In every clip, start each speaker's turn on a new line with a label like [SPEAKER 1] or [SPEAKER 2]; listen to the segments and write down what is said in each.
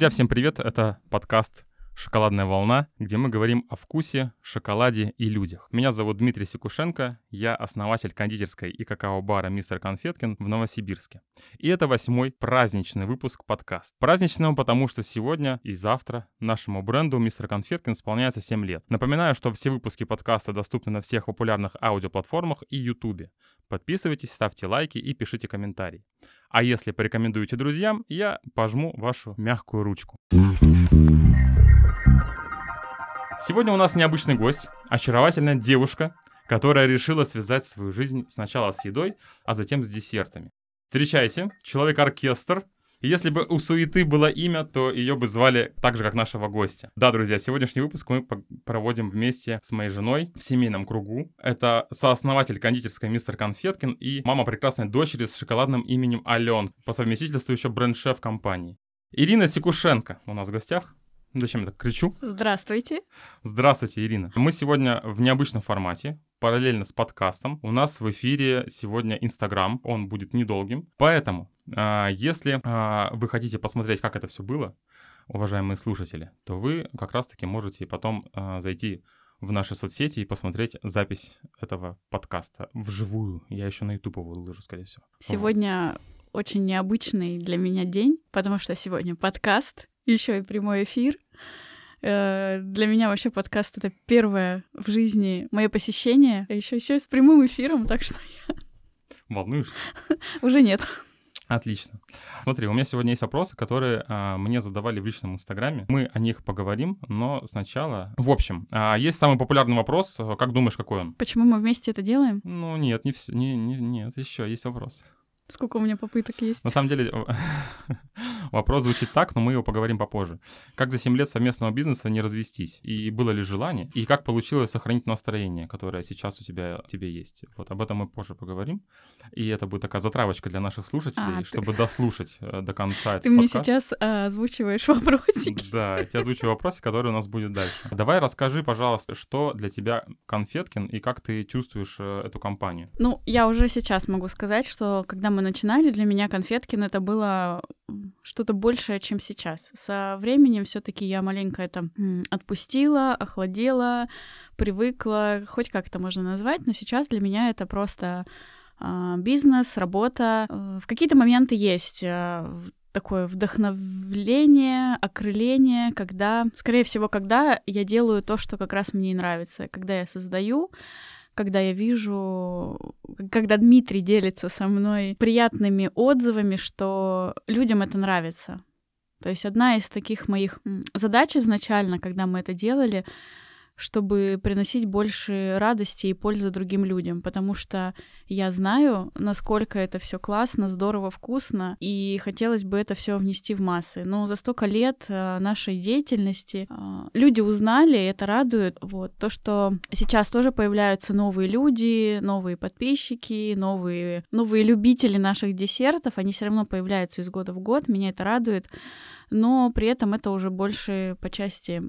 [SPEAKER 1] Друзья, всем привет! Это подкаст «Шоколадная волна», где мы говорим о вкусе, шоколаде и людях. Меня зовут Дмитрий Секушенко, я основатель кондитерской и какао-бара «Мистер Конфеткин» в Новосибирске. И это восьмой праздничный выпуск подкаст. Праздничный он потому, что сегодня и завтра нашему бренду «Мистер Конфеткин» исполняется 7 лет. Напоминаю, что все выпуски подкаста доступны на всех популярных аудиоплатформах и ютубе. Подписывайтесь, ставьте лайки и пишите комментарии. А если порекомендуете друзьям, я пожму вашу мягкую ручку. Сегодня у нас необычный гость, очаровательная девушка, которая решила связать свою жизнь сначала с едой, а затем с десертами. Встречайте, человек-оркестр. Если бы у суеты было имя, то ее бы звали так же, как нашего гостя. Да, друзья, сегодняшний выпуск мы проводим вместе с моей женой в семейном кругу. Это сооснователь кондитерской мистер Конфеткин и мама прекрасной дочери с шоколадным именем Ален, по совместительству еще бренд-шеф компании. Ирина Секушенко у нас в гостях. Зачем я так кричу?
[SPEAKER 2] Здравствуйте.
[SPEAKER 1] Здравствуйте, Ирина. Мы сегодня в необычном формате, параллельно с подкастом. У нас в эфире сегодня Инстаграм, он будет недолгим. Поэтому, а, если а, вы хотите посмотреть, как это все было, уважаемые слушатели, то вы как раз-таки можете потом а, зайти в наши соцсети и посмотреть запись этого подкаста вживую. Я еще на YouTube выложу, скорее всего.
[SPEAKER 2] Сегодня очень необычный для меня день, потому что сегодня подкаст, еще и прямой эфир. Э, для меня вообще подкаст это первое в жизни мое посещение, а еще еще с прямым эфиром, так что я
[SPEAKER 1] волнуешься?
[SPEAKER 2] Уже нет.
[SPEAKER 1] Отлично. Смотри, у меня сегодня есть вопросы, которые а, мне задавали в личном инстаграме. Мы о них поговорим, но сначала... В общем, а, есть самый популярный вопрос. Как думаешь, какой он?
[SPEAKER 2] Почему мы вместе это делаем?
[SPEAKER 1] Ну нет, не все. Не, не, нет, еще есть вопрос.
[SPEAKER 2] Сколько у меня попыток есть?
[SPEAKER 1] На самом деле, вопрос звучит так, но мы его поговорим попозже. Как за 7 лет совместного бизнеса не развестись? И было ли желание? И как получилось сохранить настроение, которое сейчас у тебя тебе есть? Вот об этом мы позже поговорим. И это будет такая затравочка для наших слушателей, а, чтобы ты... дослушать э, до конца
[SPEAKER 2] Ты мне сейчас а, озвучиваешь вопросики.
[SPEAKER 1] Да, я тебе озвучиваю вопросы, которые у нас будут дальше. Давай расскажи, пожалуйста, что для тебя Конфеткин и как ты чувствуешь э, эту компанию?
[SPEAKER 2] Ну, я уже сейчас могу сказать, что когда мы мы начинали, для меня Конфеткин это было что-то большее, чем сейчас. Со временем все-таки я маленько это отпустила, охладела, привыкла, хоть как это можно назвать, но сейчас для меня это просто э, бизнес, работа. Э, в какие-то моменты есть э, такое вдохновление, окрыление, когда, скорее всего, когда я делаю то, что как раз мне нравится, когда я создаю, когда я вижу, когда Дмитрий делится со мной приятными отзывами, что людям это нравится. То есть одна из таких моих задач изначально, когда мы это делали, чтобы приносить больше радости и пользы другим людям, потому что я знаю, насколько это все классно, здорово, вкусно, и хотелось бы это все внести в массы. Но за столько лет э, нашей деятельности э, люди узнали, и это радует. Вот то, что сейчас тоже появляются новые люди, новые подписчики, новые, новые любители наших десертов, они все равно появляются из года в год, меня это радует но при этом это уже больше по части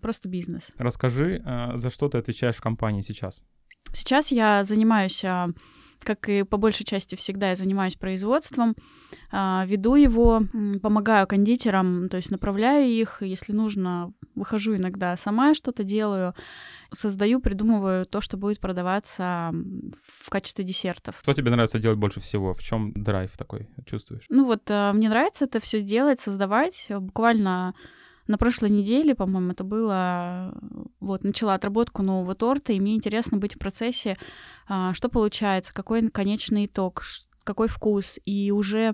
[SPEAKER 2] просто бизнес.
[SPEAKER 1] Расскажи, а, за что ты отвечаешь в компании сейчас?
[SPEAKER 2] Сейчас я занимаюсь а, как и по большей части всегда я занимаюсь производством, а, веду его, помогаю кондитерам, то есть направляю их, если нужно, выхожу иногда сама что-то делаю, создаю, придумываю то, что будет продаваться в качестве десертов.
[SPEAKER 1] Что тебе нравится делать больше всего? В чем драйв такой чувствуешь?
[SPEAKER 2] Ну вот, а, мне нравится это все делать, создавать. Буквально на прошлой неделе, по-моему, это было, вот, начала отработку нового торта, и мне интересно быть в процессе, а, что получается, какой конечный итог, какой вкус, и уже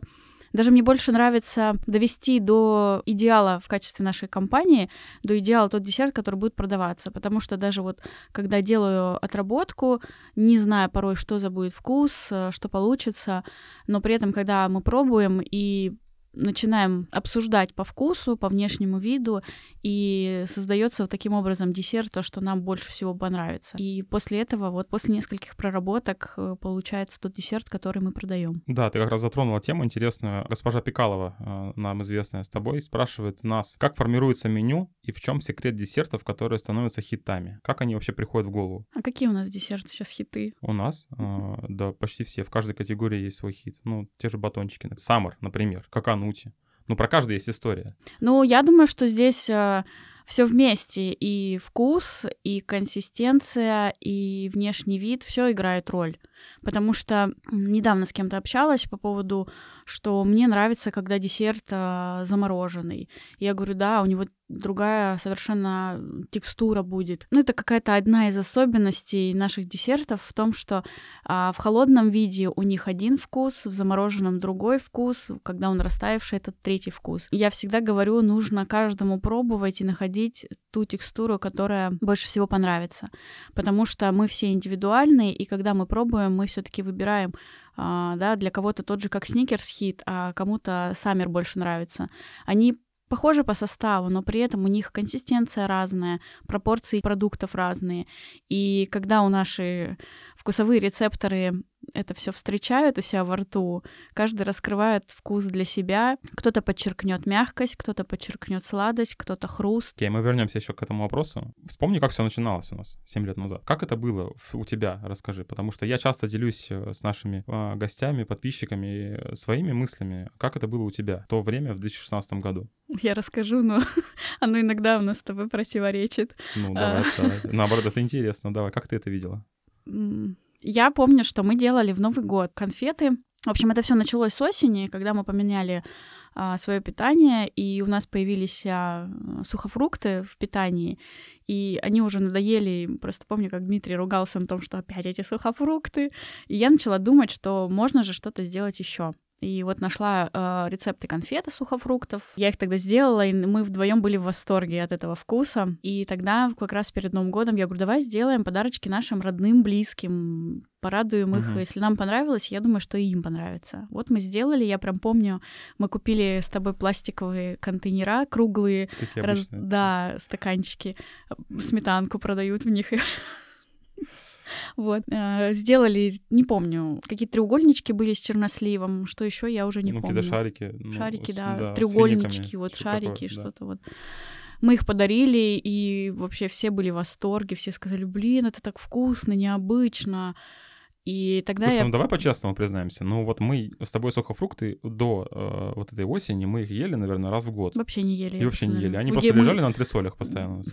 [SPEAKER 2] даже мне больше нравится довести до идеала в качестве нашей компании, до идеала тот десерт, который будет продаваться. Потому что даже вот когда делаю отработку, не зная порой, что за будет вкус, э, что получится, но при этом, когда мы пробуем и начинаем обсуждать по вкусу, по внешнему виду, и создается вот таким образом десерт, то, что нам больше всего понравится. И после этого, вот после нескольких проработок, э, получается тот десерт, который мы продаем.
[SPEAKER 1] Да, ты как раз затронула тему интересную. Госпожа Пикалова, э, нам известная с тобой, спрашивает нас, как формируется меню и в чем секрет десертов, которые становятся хитами? Как они вообще приходят в голову?
[SPEAKER 2] А какие у нас десерты сейчас хиты?
[SPEAKER 1] У нас? Э, да, почти все. В каждой категории есть свой хит. Ну, те же батончики. Саммер, например. Каканути. Ну, про каждый есть история.
[SPEAKER 2] Ну, я думаю, что здесь э, все вместе. И вкус, и консистенция, и внешний вид, все играет роль. Потому что недавно с кем-то общалась по поводу, что мне нравится, когда десерт э, замороженный. Я говорю, да, у него другая совершенно текстура будет. Ну, это какая-то одна из особенностей наших десертов в том, что а, в холодном виде у них один вкус, в замороженном другой вкус, когда он растаявший, это третий вкус. Я всегда говорю, нужно каждому пробовать и находить ту текстуру, которая больше всего понравится. Потому что мы все индивидуальные, и когда мы пробуем, мы все-таки выбираем Uh, да, для кого-то тот же как сникерс хит, а кому-то саммер больше нравится. Они похожи по составу, но при этом у них консистенция разная, пропорции продуктов разные. И когда у наши вкусовые рецепторы это все встречают у себя во рту, каждый раскрывает вкус для себя. Кто-то подчеркнет мягкость, кто-то подчеркнет сладость, кто-то хруст.
[SPEAKER 1] Окей, okay, мы вернемся еще к этому вопросу. Вспомни, как все начиналось у нас 7 лет назад. Как это было у тебя, расскажи, потому что я часто делюсь э, с нашими а, гостями, подписчиками э, своими мыслями. Как это было у тебя в то время, в 2016 году?
[SPEAKER 2] Я расскажу, но оно иногда у нас с тобой противоречит.
[SPEAKER 1] Ну, давай, а. давай. Наоборот, это интересно. Давай, как ты это видела?
[SPEAKER 2] Я помню, что мы делали в Новый год конфеты. В общем, это все началось с осени, когда мы поменяли а, свое питание, и у нас появились а, сухофрукты в питании, и они уже надоели. Просто помню, как Дмитрий ругался на том, что опять эти сухофрукты. И я начала думать, что можно же что-то сделать еще. И вот нашла э, рецепты конфеты сухофруктов. Я их тогда сделала, и мы вдвоем были в восторге от этого вкуса. И тогда, как раз перед Новым годом, я говорю, давай сделаем подарочки нашим родным, близким, порадуем их. Uh-huh. Если нам понравилось, я думаю, что и им понравится. Вот мы сделали, я прям помню, мы купили с тобой пластиковые контейнера круглые, раз... да, стаканчики, сметанку продают в них. Вот. Э, сделали, не помню, какие треугольнички были с черносливом, что еще я уже не
[SPEAKER 1] ну,
[SPEAKER 2] помню.
[SPEAKER 1] шарики.
[SPEAKER 2] Ну, шарики, да, да треугольнички, вот шарики, что-то вот. Мы их подарили, и вообще все были в восторге, все сказали, блин, это так вкусно, необычно. И тогда
[SPEAKER 1] Слушай,
[SPEAKER 2] я...
[SPEAKER 1] ну давай по-честному признаемся. Ну вот мы с тобой сухофрукты до э, вот этой осени, мы их ели, наверное, раз в год.
[SPEAKER 2] Вообще не ели.
[SPEAKER 1] И вообще не ели. Они просто мы... лежали на антресолях постоянно.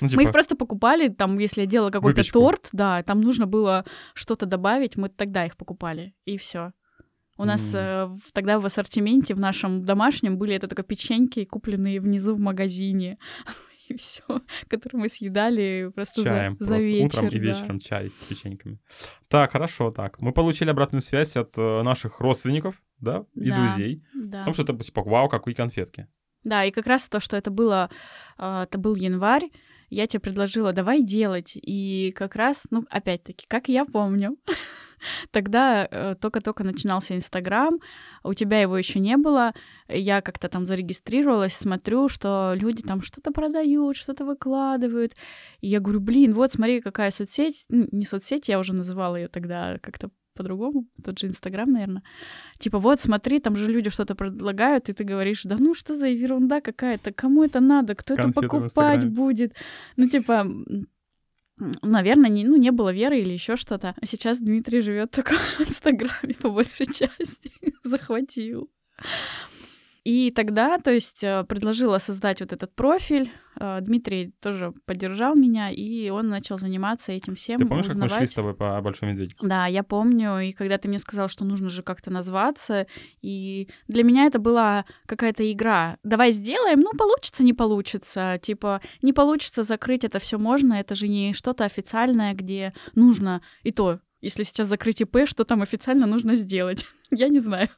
[SPEAKER 2] Ну, типа... Мы их просто покупали, там, если я делала какой-то Выпечку. торт, да, там нужно было что-то добавить, мы тогда их покупали, и все. У нас mm. э, тогда в ассортименте в нашем домашнем были это только печеньки, купленные внизу в магазине. и все, которые мы съедали просто с чаем, за, за просто вечер.
[SPEAKER 1] Утром и вечером да. чай с печеньками. Так, хорошо, так. Мы получили обратную связь от э, наших родственников, да, и да, друзей. Да. О том, что это типа вау, какие конфетки.
[SPEAKER 2] Да, и как раз то, что это было, э, это был январь, я тебе предложила, давай делать. И как раз, ну, опять-таки, как я помню, тогда э, только-только начинался Инстаграм, у тебя его еще не было. Я как-то там зарегистрировалась, смотрю, что люди там что-то продают, что-то выкладывают. И я говорю, блин, вот смотри, какая соцсеть. Не соцсеть, я уже называла ее тогда как-то по-другому, тот же Инстаграм, наверное. Типа, вот, смотри, там же люди что-то предлагают, и ты говоришь, да ну что за ерунда какая-то, кому это надо, кто Конфеты это покупать будет? Ну, типа, наверное, не, ну, не было веры или еще что-то. А сейчас Дмитрий живет только в Инстаграме по большей части. Захватил. И тогда, то есть, э, предложила создать вот этот профиль. Э, Дмитрий тоже поддержал меня, и он начал заниматься этим всем.
[SPEAKER 1] Ты помнишь,
[SPEAKER 2] узнавать.
[SPEAKER 1] как мы шли с тобой по Большой Медведице?
[SPEAKER 2] Да, я помню. И когда ты мне сказал, что нужно же как-то назваться, и для меня это была какая-то игра. Давай сделаем, ну, получится, не получится. Типа, не получится закрыть это все можно, это же не что-то официальное, где нужно и то. Если сейчас закрыть ИП, что там официально нужно сделать? я не знаю.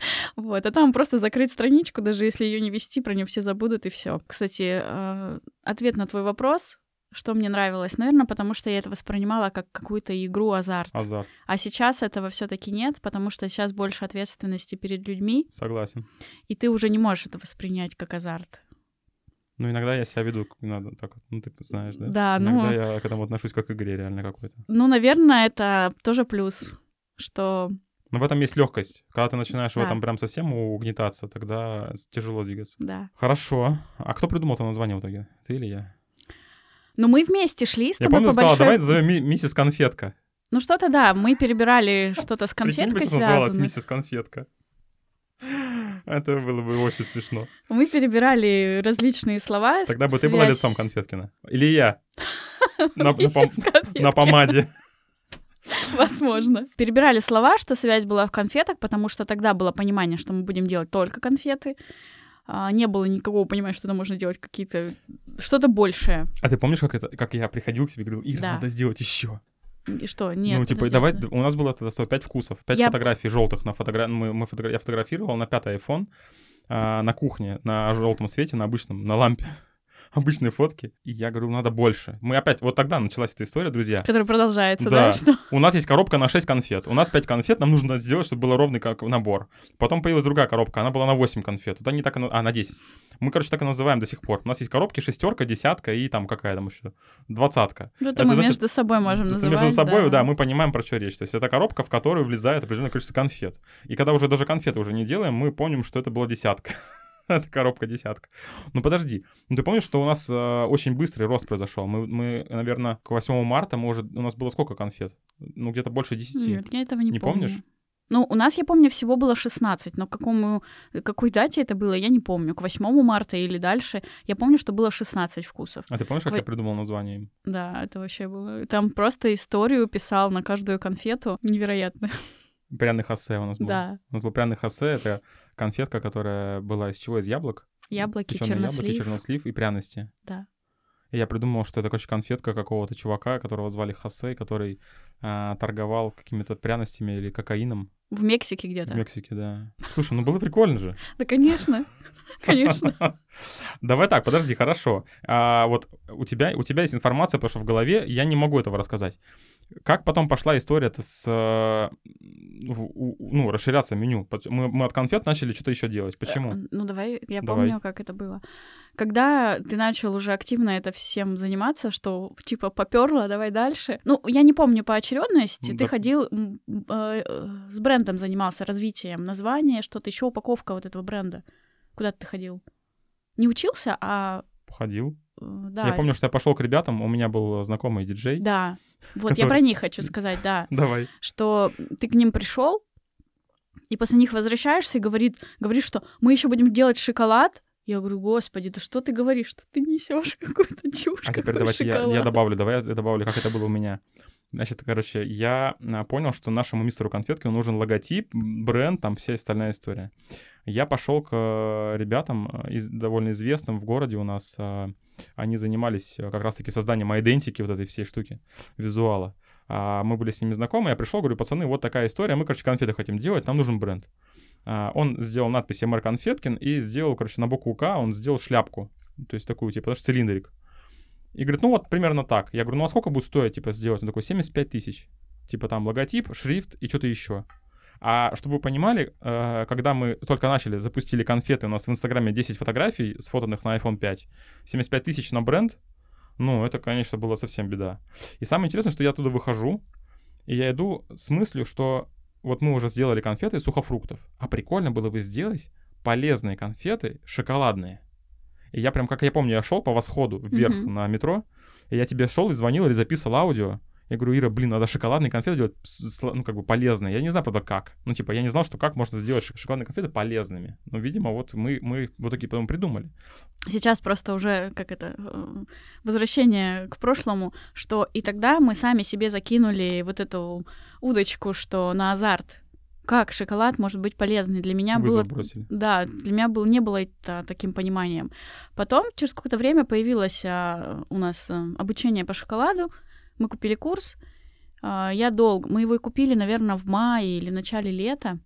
[SPEAKER 2] Вот, а там просто закрыть страничку, даже если ее не вести, про нее все забудут и все. Кстати, э, ответ на твой вопрос, что мне нравилось, наверное, потому что я это воспринимала как какую-то игру азарт.
[SPEAKER 1] Азарт.
[SPEAKER 2] А сейчас этого все-таки нет, потому что сейчас больше ответственности перед людьми.
[SPEAKER 1] Согласен.
[SPEAKER 2] И ты уже не можешь это воспринять как азарт.
[SPEAKER 1] Ну, иногда я себя веду, надо так, ну, ты знаешь, да?
[SPEAKER 2] Да,
[SPEAKER 1] иногда
[SPEAKER 2] ну...
[SPEAKER 1] Иногда я к этому отношусь как к игре реально какой-то.
[SPEAKER 2] Ну, наверное, это тоже плюс, что
[SPEAKER 1] но в этом есть легкость. Когда ты начинаешь да. в этом прям совсем угнетаться, тогда тяжело двигаться.
[SPEAKER 2] Да.
[SPEAKER 1] Хорошо. А кто придумал это название в итоге? Ты или я?
[SPEAKER 2] Ну, мы вместе шли с
[SPEAKER 1] я
[SPEAKER 2] тобой
[SPEAKER 1] помню,
[SPEAKER 2] по
[SPEAKER 1] сказала,
[SPEAKER 2] большой...
[SPEAKER 1] давай назовем миссис Конфетка.
[SPEAKER 2] Ну, что-то да, мы перебирали что-то с конфеткой
[SPEAKER 1] Прикинь, называлась миссис Конфетка. Это было бы очень смешно.
[SPEAKER 2] Мы перебирали различные слова.
[SPEAKER 1] Тогда бы ты была лицом Конфеткина. Или я. На, на
[SPEAKER 2] Миссис
[SPEAKER 1] пом-
[SPEAKER 2] Конфеткина.
[SPEAKER 1] на помаде.
[SPEAKER 2] Возможно. Перебирали слова, что связь была в конфетах, потому что тогда было понимание, что мы будем делать только конфеты. А, не было никакого понимания, что там можно делать какие-то что-то большее.
[SPEAKER 1] А ты помнишь, как, это, как я приходил к тебе и говорил, Ира,
[SPEAKER 2] Да.
[SPEAKER 1] надо сделать еще?
[SPEAKER 2] И что? Нет.
[SPEAKER 1] ну, типа, давай,
[SPEAKER 2] да.
[SPEAKER 1] у нас было тогда 5 вкусов, 5
[SPEAKER 2] Я-
[SPEAKER 1] фотографий желтых на фотогра... мы, мы фотогра- Я фотографировал на пятый iPhone а, на кухне, на желтом свете, на обычном, на лампе. Обычные фотки. И я говорю, надо больше. Мы опять, вот тогда началась эта история, друзья.
[SPEAKER 2] Который продолжается,
[SPEAKER 1] Да.
[SPEAKER 2] да? Что?
[SPEAKER 1] У нас есть коробка на 6 конфет. У нас 5 конфет, нам нужно сделать, чтобы было ровный как набор. Потом появилась другая коробка, она была на 8 конфет. Вот они так А, на 10. Мы, короче, так и называем до сих пор. У нас есть коробки шестерка, десятка и там какая там еще двадцатка.
[SPEAKER 2] Ну, это
[SPEAKER 1] Это
[SPEAKER 2] мы
[SPEAKER 1] значит,
[SPEAKER 2] между собой можем
[SPEAKER 1] Это
[SPEAKER 2] называть.
[SPEAKER 1] Между собой, да. мы понимаем, про что речь. То есть это коробка, в которую влезает определенное количество конфет. И когда уже даже конфеты уже не делаем, мы помним, что это была десятка. Это коробка десятка. Ну подожди, ну ты помнишь, что у нас э, очень быстрый рост произошел? Мы, мы, наверное, к 8 марта, может, у нас было сколько конфет? Ну где-то больше 10.
[SPEAKER 2] Нет, я этого не,
[SPEAKER 1] Не
[SPEAKER 2] помню.
[SPEAKER 1] помнишь?
[SPEAKER 2] Ну, у нас, я помню, всего было 16, но к какому, какой дате это было, я не помню. К 8 марта или дальше. Я помню, что было 16 вкусов.
[SPEAKER 1] А ты помнишь, как
[SPEAKER 2] Вы-
[SPEAKER 1] я придумал название им?
[SPEAKER 2] Да, это вообще было... Там просто историю писал на каждую конфету. Невероятно.
[SPEAKER 1] Пряный хосе у нас был.
[SPEAKER 2] Да.
[SPEAKER 1] У нас был пряный хосе, это конфетка, которая была из чего? Из яблок?
[SPEAKER 2] Яблоки,
[SPEAKER 1] Печёные яблоки,
[SPEAKER 2] чернослив.
[SPEAKER 1] чернослив и пряности.
[SPEAKER 2] Да.
[SPEAKER 1] И я придумал, что это, короче, конфетка какого-то чувака, которого звали Хосе, который а, торговал какими-то пряностями или кокаином
[SPEAKER 2] В Мексике
[SPEAKER 1] в
[SPEAKER 2] где-то.
[SPEAKER 1] Мексике, да. Слушай, ну было прикольно же.
[SPEAKER 2] Да, конечно. Конечно.
[SPEAKER 1] Давай так, подожди, хорошо. А, вот у тебя, у тебя есть информация, потому что в голове я не могу этого рассказать. Как потом пошла история-то с, э, ну, расширяться меню? Мы, мы от конфет начали что-то еще делать. Почему?
[SPEAKER 2] Э, Ну, давай, я
[SPEAKER 1] Давай.
[SPEAKER 2] помню, как это было. Когда ты начал уже активно это всем заниматься, что типа поперло, давай дальше. Ну, я не помню по очередности.
[SPEAKER 1] Да.
[SPEAKER 2] Ты ходил э, э, с брендом занимался, развитием названия, что-то еще, упаковка вот этого бренда. Куда ты ходил? Не учился, а
[SPEAKER 1] Ходил.
[SPEAKER 2] Э, да.
[SPEAKER 1] Я помню, что я пошел к ребятам, у меня был знакомый диджей.
[SPEAKER 2] Да. Вот я
[SPEAKER 1] Который-
[SPEAKER 2] про них хочу сказать, да.
[SPEAKER 1] Давай.
[SPEAKER 2] что ты к ним пришел, и после них возвращаешься и говорит, говоришь, что мы еще будем делать шоколад. Я говорю, господи, да что ты говоришь, что ты несешь какую-то чушь,
[SPEAKER 1] А теперь давайте я,
[SPEAKER 2] шоколад?»
[SPEAKER 1] я добавлю, давай я добавлю, как это было у меня. Значит, короче, я а, понял, что нашему мистеру конфетки нужен логотип, бренд, там вся остальная история. Я пошел к э, ребятам, э, из- довольно известным в городе у нас. а, Они занимались э, как раз-таки созданием идентики вот этой всей штуки, визуала. А, Мы были с ними знакомы, я пришел, говорю, пацаны, вот такая история, мы, короче, конфеты хотим делать, нам нужен бренд. А, Он сделал надпись «МР Конфеткин» и сделал, короче, на букву «К» он сделал шляпку, то есть такую, типа, знаешь, цилиндрик. И говорит, ну вот примерно так. Я говорю, ну а сколько будет стоить, типа, сделать? Он такой, 75 тысяч. Типа там логотип, шрифт и что-то еще. А чтобы вы понимали, э, когда мы только начали, запустили конфеты, у нас в Инстаграме 10 фотографий, сфотанных на iPhone 5, 75 тысяч на бренд, ну, это, конечно, была совсем беда. И самое интересное, что я оттуда выхожу, и я иду с мыслью, что вот мы уже сделали конфеты из сухофруктов, а прикольно было бы сделать полезные конфеты шоколадные. И я прям, как я помню, я шел по восходу вверх
[SPEAKER 2] Мгм.
[SPEAKER 1] на метро, и я тебе шел и звонил или записывал аудио. Я говорю, Ира, блин, надо шоколадные конфеты делать, ну, как бы полезные. Я не знаю, правда, как. Ну, типа, я не знал, что как можно сделать шоколадные конфеты полезными. Но, видимо, вот мы, мы вот такие потом придумали.
[SPEAKER 2] Сейчас просто уже, как это, э, возвращение к прошлому, что и тогда мы сами себе закинули вот эту удочку, что на азарт. Как шоколад может быть полезный? Для меня
[SPEAKER 1] Вызов
[SPEAKER 2] было
[SPEAKER 1] бросили.
[SPEAKER 2] Да, для меня был, не было это таким пониманием. Потом, через какое-то время, появилось а, у нас а, обучение по шоколаду. Мы купили курс. А, я долго... Мы его и купили, наверное, в мае или начале лета.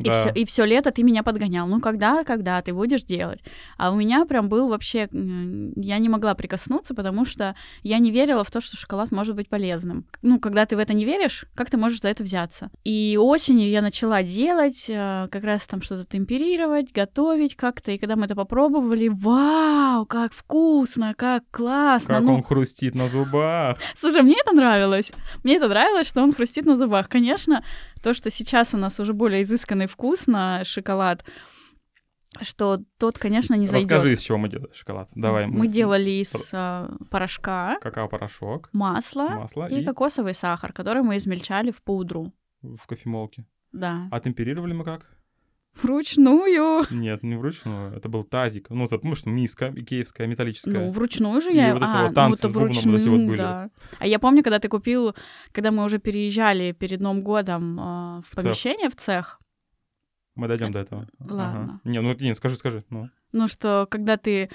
[SPEAKER 2] И,
[SPEAKER 1] Да.
[SPEAKER 2] все, и все лето ты меня подгонял. Ну, когда, когда ты будешь делать? А у меня прям был вообще... Я не могла прикоснуться, потому что я не верила в то, что шоколад может быть полезным. Ну, когда ты в это не веришь, как ты можешь за это взяться? И осенью я начала делать, э, как раз там что-то темперировать, готовить как-то. И когда мы это попробовали, вау, как вкусно, как классно.
[SPEAKER 1] Как
[SPEAKER 2] ну,
[SPEAKER 1] он хрустит на зубах.
[SPEAKER 2] Слушай, мне это нравилось. Мне это нравилось, что он хрустит на зубах. Конечно, то, что сейчас у нас уже более изысканный вкус на шоколад, что тот, конечно, не зайдет.
[SPEAKER 1] Расскажи, из чего мы делали шоколад. Давай.
[SPEAKER 2] Мы делали из а, порошка,
[SPEAKER 1] Какао-порошок,
[SPEAKER 2] масла
[SPEAKER 1] масло
[SPEAKER 2] и,
[SPEAKER 1] и
[SPEAKER 2] кокосовый сахар, который мы измельчали в пудру.
[SPEAKER 1] в кофемолке.
[SPEAKER 2] Да.
[SPEAKER 1] А темперировали мы как?
[SPEAKER 2] Вручную.
[SPEAKER 1] Нет, не вручную. Это был тазик. Ну, ты помнишь, миска икеевская, металлическая.
[SPEAKER 2] Ну, вручную же
[SPEAKER 1] И
[SPEAKER 2] я...
[SPEAKER 1] вот это
[SPEAKER 2] а,
[SPEAKER 1] вот танцы
[SPEAKER 2] ну, это
[SPEAKER 1] бубном вот эти
[SPEAKER 2] вручную,
[SPEAKER 1] вот были.
[SPEAKER 2] да. А я помню, когда ты купил, когда мы уже переезжали перед Новым годом а, в
[SPEAKER 1] В цех.
[SPEAKER 2] помещение, в цех,
[SPEAKER 1] Мы дойдем до этого.
[SPEAKER 2] ладно.
[SPEAKER 1] Ага. Не, ну нет, скажи, скажи. Ну.
[SPEAKER 2] ну что, когда ты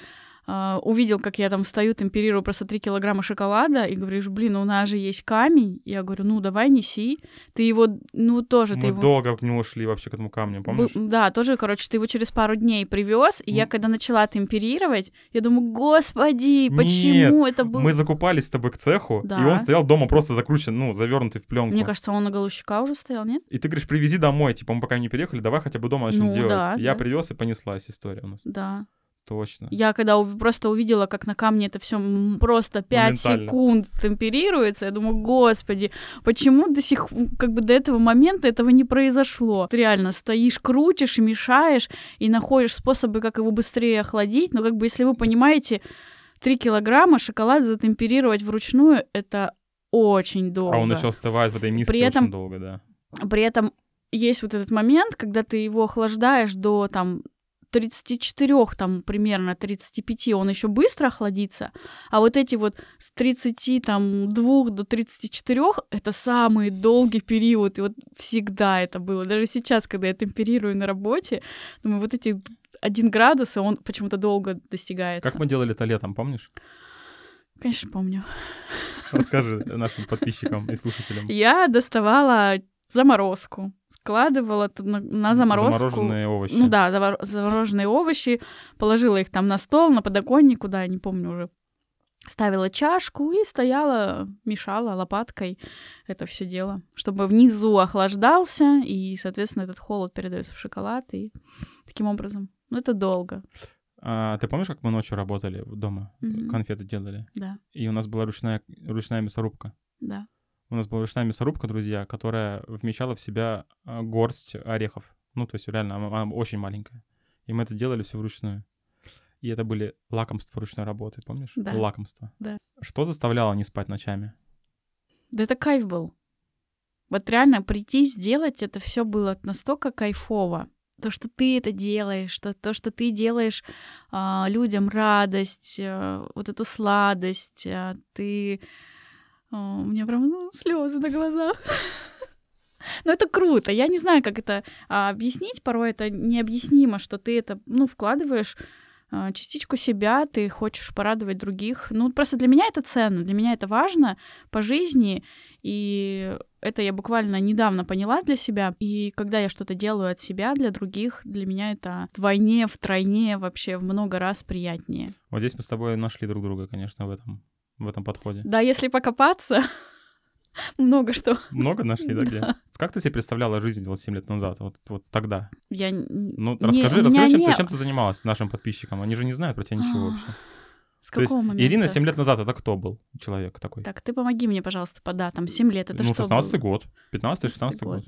[SPEAKER 2] а, увидел, как я там встаю, темперирую просто 3 килограмма шоколада, и говоришь, блин, у нас же есть камень. Я говорю, ну давай неси. Ты его, ну тоже ты
[SPEAKER 1] Мы
[SPEAKER 2] его...
[SPEAKER 1] долго к нему шли вообще к этому камню, помнишь?
[SPEAKER 2] Б- Да, тоже, короче, ты его через пару дней привез, и я
[SPEAKER 1] М.
[SPEAKER 2] когда начала темперировать, я думаю, господи, почему это было?
[SPEAKER 1] Мы закупались с тобой к цеху, и
[SPEAKER 2] Да.
[SPEAKER 1] он стоял дома просто закручен, ну, завернутый в пленку.
[SPEAKER 2] Мне кажется, он на Галущика уже стоял, нет?
[SPEAKER 1] И ты говоришь, привези домой, типа, мы пока не переехали, давай хотя бы дома начнем
[SPEAKER 2] Ну,
[SPEAKER 1] делать.
[SPEAKER 2] да,
[SPEAKER 1] я
[SPEAKER 2] да.
[SPEAKER 1] привез и понеслась история у нас.
[SPEAKER 2] Да.
[SPEAKER 1] Точно.
[SPEAKER 2] Я когда просто увидела, как на камне это все просто 5
[SPEAKER 1] Моментально.
[SPEAKER 2] секунд темперируется, я думаю, господи, почему до сих как бы до этого момента этого не произошло? Ты реально стоишь, крутишь мешаешь, и находишь способы, как его быстрее охладить. Но как бы если вы понимаете, 3 килограмма шоколад затемперировать вручную это очень долго.
[SPEAKER 1] А он еще остывает в этой миске
[SPEAKER 2] При этом-
[SPEAKER 1] очень долго, да.
[SPEAKER 2] При этом есть вот этот момент, когда ты его охлаждаешь до там 34, там примерно 35, он еще быстро охладится, а вот эти вот с 32 до 34 это самый долгий период, и вот всегда это было. Даже сейчас, когда я темперирую на работе, думаю, вот эти один градус, и он почему-то долго достигается.
[SPEAKER 1] Как мы делали это летом, помнишь?
[SPEAKER 2] Конечно, помню.
[SPEAKER 1] Расскажи нашим подписчикам и слушателям.
[SPEAKER 2] Я доставала заморозку, складывала на, на заморозку.
[SPEAKER 1] Замороженные овощи.
[SPEAKER 2] Ну да, завор- замороженные овощи, положила их там на стол, на подоконник, куда, я не помню уже. Ставила чашку и стояла, мешала лопаткой это все дело, чтобы внизу охлаждался, и, соответственно, этот холод передается в шоколад, и таким образом. Ну, это долго,
[SPEAKER 1] А, ты помнишь, как мы ночью работали дома?
[SPEAKER 2] Мгм.
[SPEAKER 1] Конфеты делали.
[SPEAKER 2] да,
[SPEAKER 1] И у нас была ручная, ручная мясорубка.
[SPEAKER 2] да.
[SPEAKER 1] У нас была ручная мясорубка, друзья, которая вмещала в себя а, горсть орехов. Ну, то есть реально она, она очень маленькая. И мы это делали все вручную. И это были лакомства ручной работы, помнишь?
[SPEAKER 2] Да.
[SPEAKER 1] Лакомства.
[SPEAKER 2] Да.
[SPEAKER 1] Что заставляло не спать ночами?
[SPEAKER 2] Да это кайф был. Вот реально прийти, сделать это все было настолько кайфово. То, что ты это делаешь, что, то, что ты делаешь а, людям радость, а, вот эту сладость, а, ты... а, у меня прям слезы на глазах. Но это круто. Я не знаю, как это а, объяснить. Порой это необъяснимо, что ты это, ну, вкладываешь а, частичку себя, ты хочешь порадовать других. Ну, просто для меня это ценно, для меня это важно по жизни, и это я буквально недавно поняла для себя. И когда я что-то делаю от себя для других, для меня это вдвойне, втройне, вообще в много раз приятнее.
[SPEAKER 1] Вот здесь мы с тобой нашли друг друга, конечно, в этом, в этом подходе.
[SPEAKER 2] Да, если покопаться, много что.
[SPEAKER 1] Много нашли, да, где? Как ты себе представляла жизнь вот 7 лет назад, вот, вот тогда?
[SPEAKER 2] Я...
[SPEAKER 1] Ну,
[SPEAKER 2] не-
[SPEAKER 1] расскажи,
[SPEAKER 2] меня
[SPEAKER 1] расскажи, чем,
[SPEAKER 2] не-
[SPEAKER 1] ты, чем ты занималась нашим подписчикам. Они же не знают про тебя ничего
[SPEAKER 2] А,
[SPEAKER 1] вообще.
[SPEAKER 2] С
[SPEAKER 1] То есть
[SPEAKER 2] какого момента?
[SPEAKER 1] Ирина 7 лет назад, это кто был человек такой?
[SPEAKER 2] Так, ты помоги мне, пожалуйста, по датам. 7 лет, это
[SPEAKER 1] ну,
[SPEAKER 2] что
[SPEAKER 1] 16
[SPEAKER 2] было?
[SPEAKER 1] год, 15-16 год.
[SPEAKER 2] год.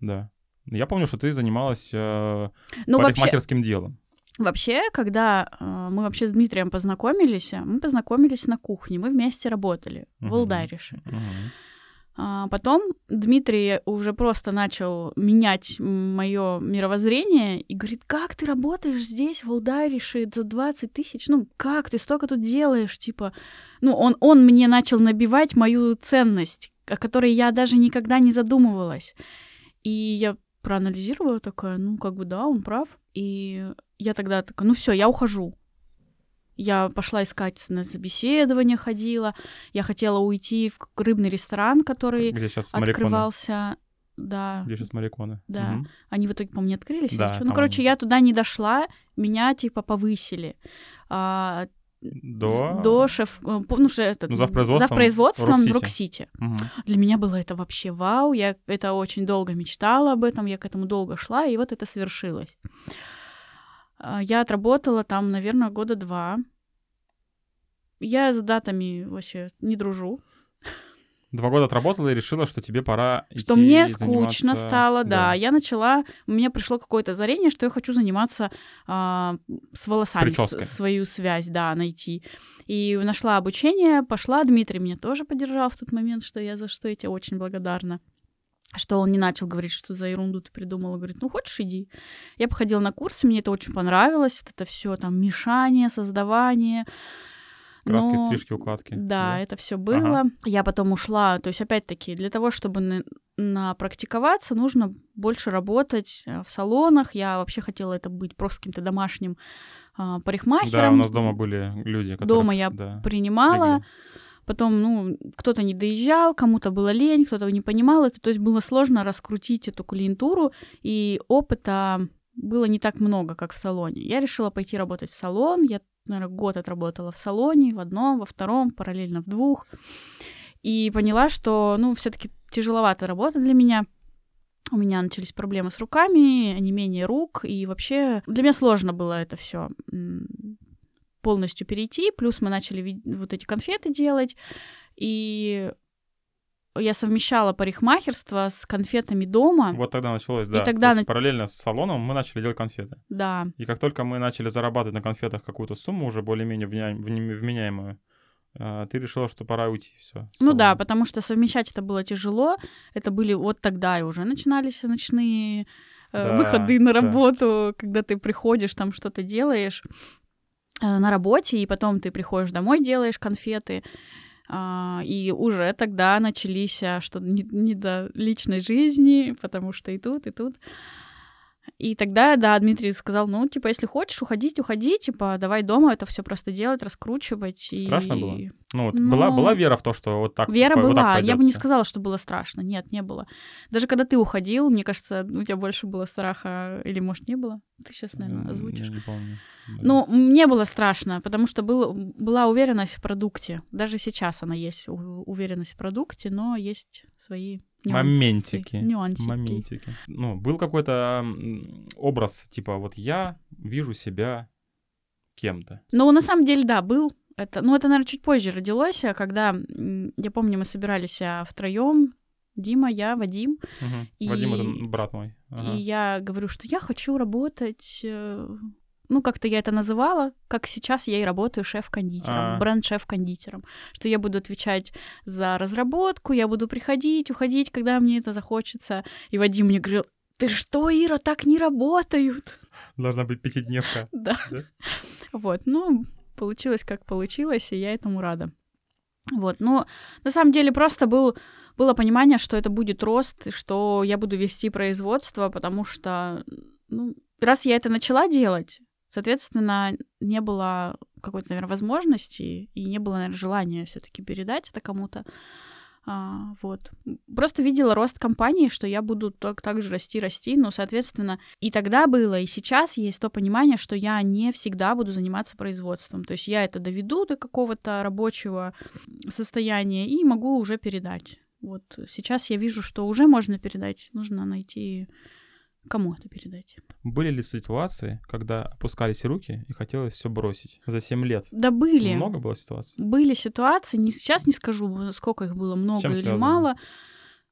[SPEAKER 1] Да. Я помню, что ты занималась э,
[SPEAKER 2] Ну, вообще,
[SPEAKER 1] парикмахерским делом.
[SPEAKER 2] Вообще, когда э, мы вообще с Дмитрием познакомились, мы познакомились на кухне, мы вместе работали в
[SPEAKER 1] Мгм.
[SPEAKER 2] Улдарише.
[SPEAKER 1] Мгм.
[SPEAKER 2] А потом Дмитрий уже просто начал менять мое мировоззрение и говорит, как ты работаешь здесь, в Улдарише, за 20 тысяч? Ну, как ты столько тут делаешь? Типа, ну, он, он мне начал набивать мою ценность, о которой я даже никогда не задумывалась. И я проанализировала такая, ну, как бы да, он прав. И я тогда такая, ну все, я ухожу. Я пошла искать на собеседование, ходила. Я хотела уйти в рыбный ресторан, который
[SPEAKER 1] Где сейчас
[SPEAKER 2] открывался. Да,
[SPEAKER 1] Где сейчас моряконы?
[SPEAKER 2] Да.
[SPEAKER 1] Мгм.
[SPEAKER 2] они в итоге, по-моему, не открылись.
[SPEAKER 1] Да.
[SPEAKER 2] Ну, короче, я туда не дошла, меня типа повысили. А,
[SPEAKER 1] До...
[SPEAKER 2] до шеф, э, ну, ше- этот,
[SPEAKER 1] Ну, завпроизводством
[SPEAKER 2] завпроизводством
[SPEAKER 1] Роксити. Мгм.
[SPEAKER 2] Для меня было это вообще вау. Я это очень долго мечтала об этом, я к этому долго шла, и вот это свершилось. А, Я отработала там, наверное, года два. Я с датами вообще не дружу.
[SPEAKER 1] Два года отработала и решила, что тебе пора
[SPEAKER 2] Что
[SPEAKER 1] идти
[SPEAKER 2] мне
[SPEAKER 1] заниматься-
[SPEAKER 2] скучно стало, да. Я начала, у меня пришло какое-то озарение, что я хочу заниматься а, с волосами, с- свою связь, да, найти. И нашла обучение, пошла. Дмитрий меня тоже поддержал в тот момент, что я за что я тебе очень благодарна. что он не начал говорить, что за ерунду ты придумала. Говорит, ну хочешь, иди. Я походила на курсы, мне это очень понравилось. Вот это все там мешание, создавание.
[SPEAKER 1] Краски, Но... стрижки, укладки.
[SPEAKER 2] Да, да. это все было. Ага. Я потом ушла. То есть, опять-таки, для того, чтобы на, на практиковаться, нужно больше работать э, в салонах. Я вообще хотела это быть просто каким-то домашним а, парикмахером. Да,
[SPEAKER 1] у нас дома были люди, которые...
[SPEAKER 2] Дома я да, принимала. Стригли. Потом, ну, кто-то не доезжал, кому-то было лень, кто-то не понимал это. То есть было сложно раскрутить эту клиентуру, и опыта было не так много, как в салоне. Я решила пойти работать в салон. Я, наверное, год отработала в салоне, в одном, во втором, параллельно в двух. И поняла, что, ну, все таки тяжеловато работа для меня. У меня начались проблемы с руками, не менее рук, и вообще для меня сложно было это все полностью перейти. Плюс мы начали вот эти конфеты делать, и я совмещала парикмахерство с конфетами дома.
[SPEAKER 1] Вот тогда началось, да. И тогда на... параллельно с салоном мы начали делать конфеты.
[SPEAKER 2] Да.
[SPEAKER 1] И как только мы начали зарабатывать на конфетах какую-то сумму уже более-менее вменяемую, а, ты решила, что пора уйти, все.
[SPEAKER 2] Ну да, потому что совмещать это было тяжело. Это были вот тогда и уже начинались ночные э, да, выходы на работу, да. когда ты приходишь, там что-то делаешь. Э, на работе, и потом ты приходишь домой, делаешь конфеты, и уже тогда начались а, что не, не до личной жизни, потому что и тут, и тут. И тогда, да, Дмитрий сказал, ну, типа, если хочешь уходить, уходи, типа, давай дома это все просто делать, раскручивать.
[SPEAKER 1] Страшно и... было? Ну, вот ну, была, была вера в то, что вот так
[SPEAKER 2] Вера
[SPEAKER 1] вот
[SPEAKER 2] была,
[SPEAKER 1] так
[SPEAKER 2] я бы не сказала, что было страшно. Нет, не было. Даже когда ты уходил, мне кажется, у тебя больше было страха, или, может, не было? Ты сейчас, наверное, озвучишь.
[SPEAKER 1] Я не помню.
[SPEAKER 2] Ну, мне было страшно, потому что был, была уверенность в продукте. Даже сейчас она есть, уверенность в продукте, но есть свои Нюансы,
[SPEAKER 1] моментики.
[SPEAKER 2] Нюансики.
[SPEAKER 1] Моментики. Ну, был какой-то образ, типа, вот я вижу себя кем-то.
[SPEAKER 2] Ну, на самом деле, да, был. Это, ну, это, наверное, чуть позже родилось, а когда, я помню, мы собирались а, втроем, Дима, я, Вадим.
[SPEAKER 1] Угу. И... Вадим — это брат мой.
[SPEAKER 2] Ага. И я говорю, что я хочу работать э, ну, как-то я это называла, как сейчас я и работаю шеф-кондитером, а. бренд-шеф-кондитером, что я буду отвечать за разработку, я буду приходить, уходить, когда мне это захочется. И Вадим мне говорил, ты что, Ира, так не работают?
[SPEAKER 1] Должна быть пятидневка.
[SPEAKER 2] Да. да? Вот, ну, получилось как получилось, и я этому рада. Вот, но на самом деле просто был, было понимание, что это будет рост, и что я буду вести производство, потому что, ну, раз я это начала делать, Соответственно, не было какой-то, наверное, возможности и не было, наверное, желания все-таки передать это кому-то. А, вот. Просто видела рост компании, что я буду так, так же расти, расти, но, соответственно, и тогда было, и сейчас есть то понимание, что я не всегда буду заниматься производством. То есть я это доведу до какого-то рабочего состояния и могу уже передать. Вот сейчас я вижу, что уже можно передать, нужно найти Кому это передать?
[SPEAKER 1] Были ли ситуации, когда опускались руки и хотелось все бросить за 7 лет?
[SPEAKER 2] Да были.
[SPEAKER 1] Много было ситуаций?
[SPEAKER 2] Были ситуации, не, сейчас не скажу, сколько их было, много или связано? мало.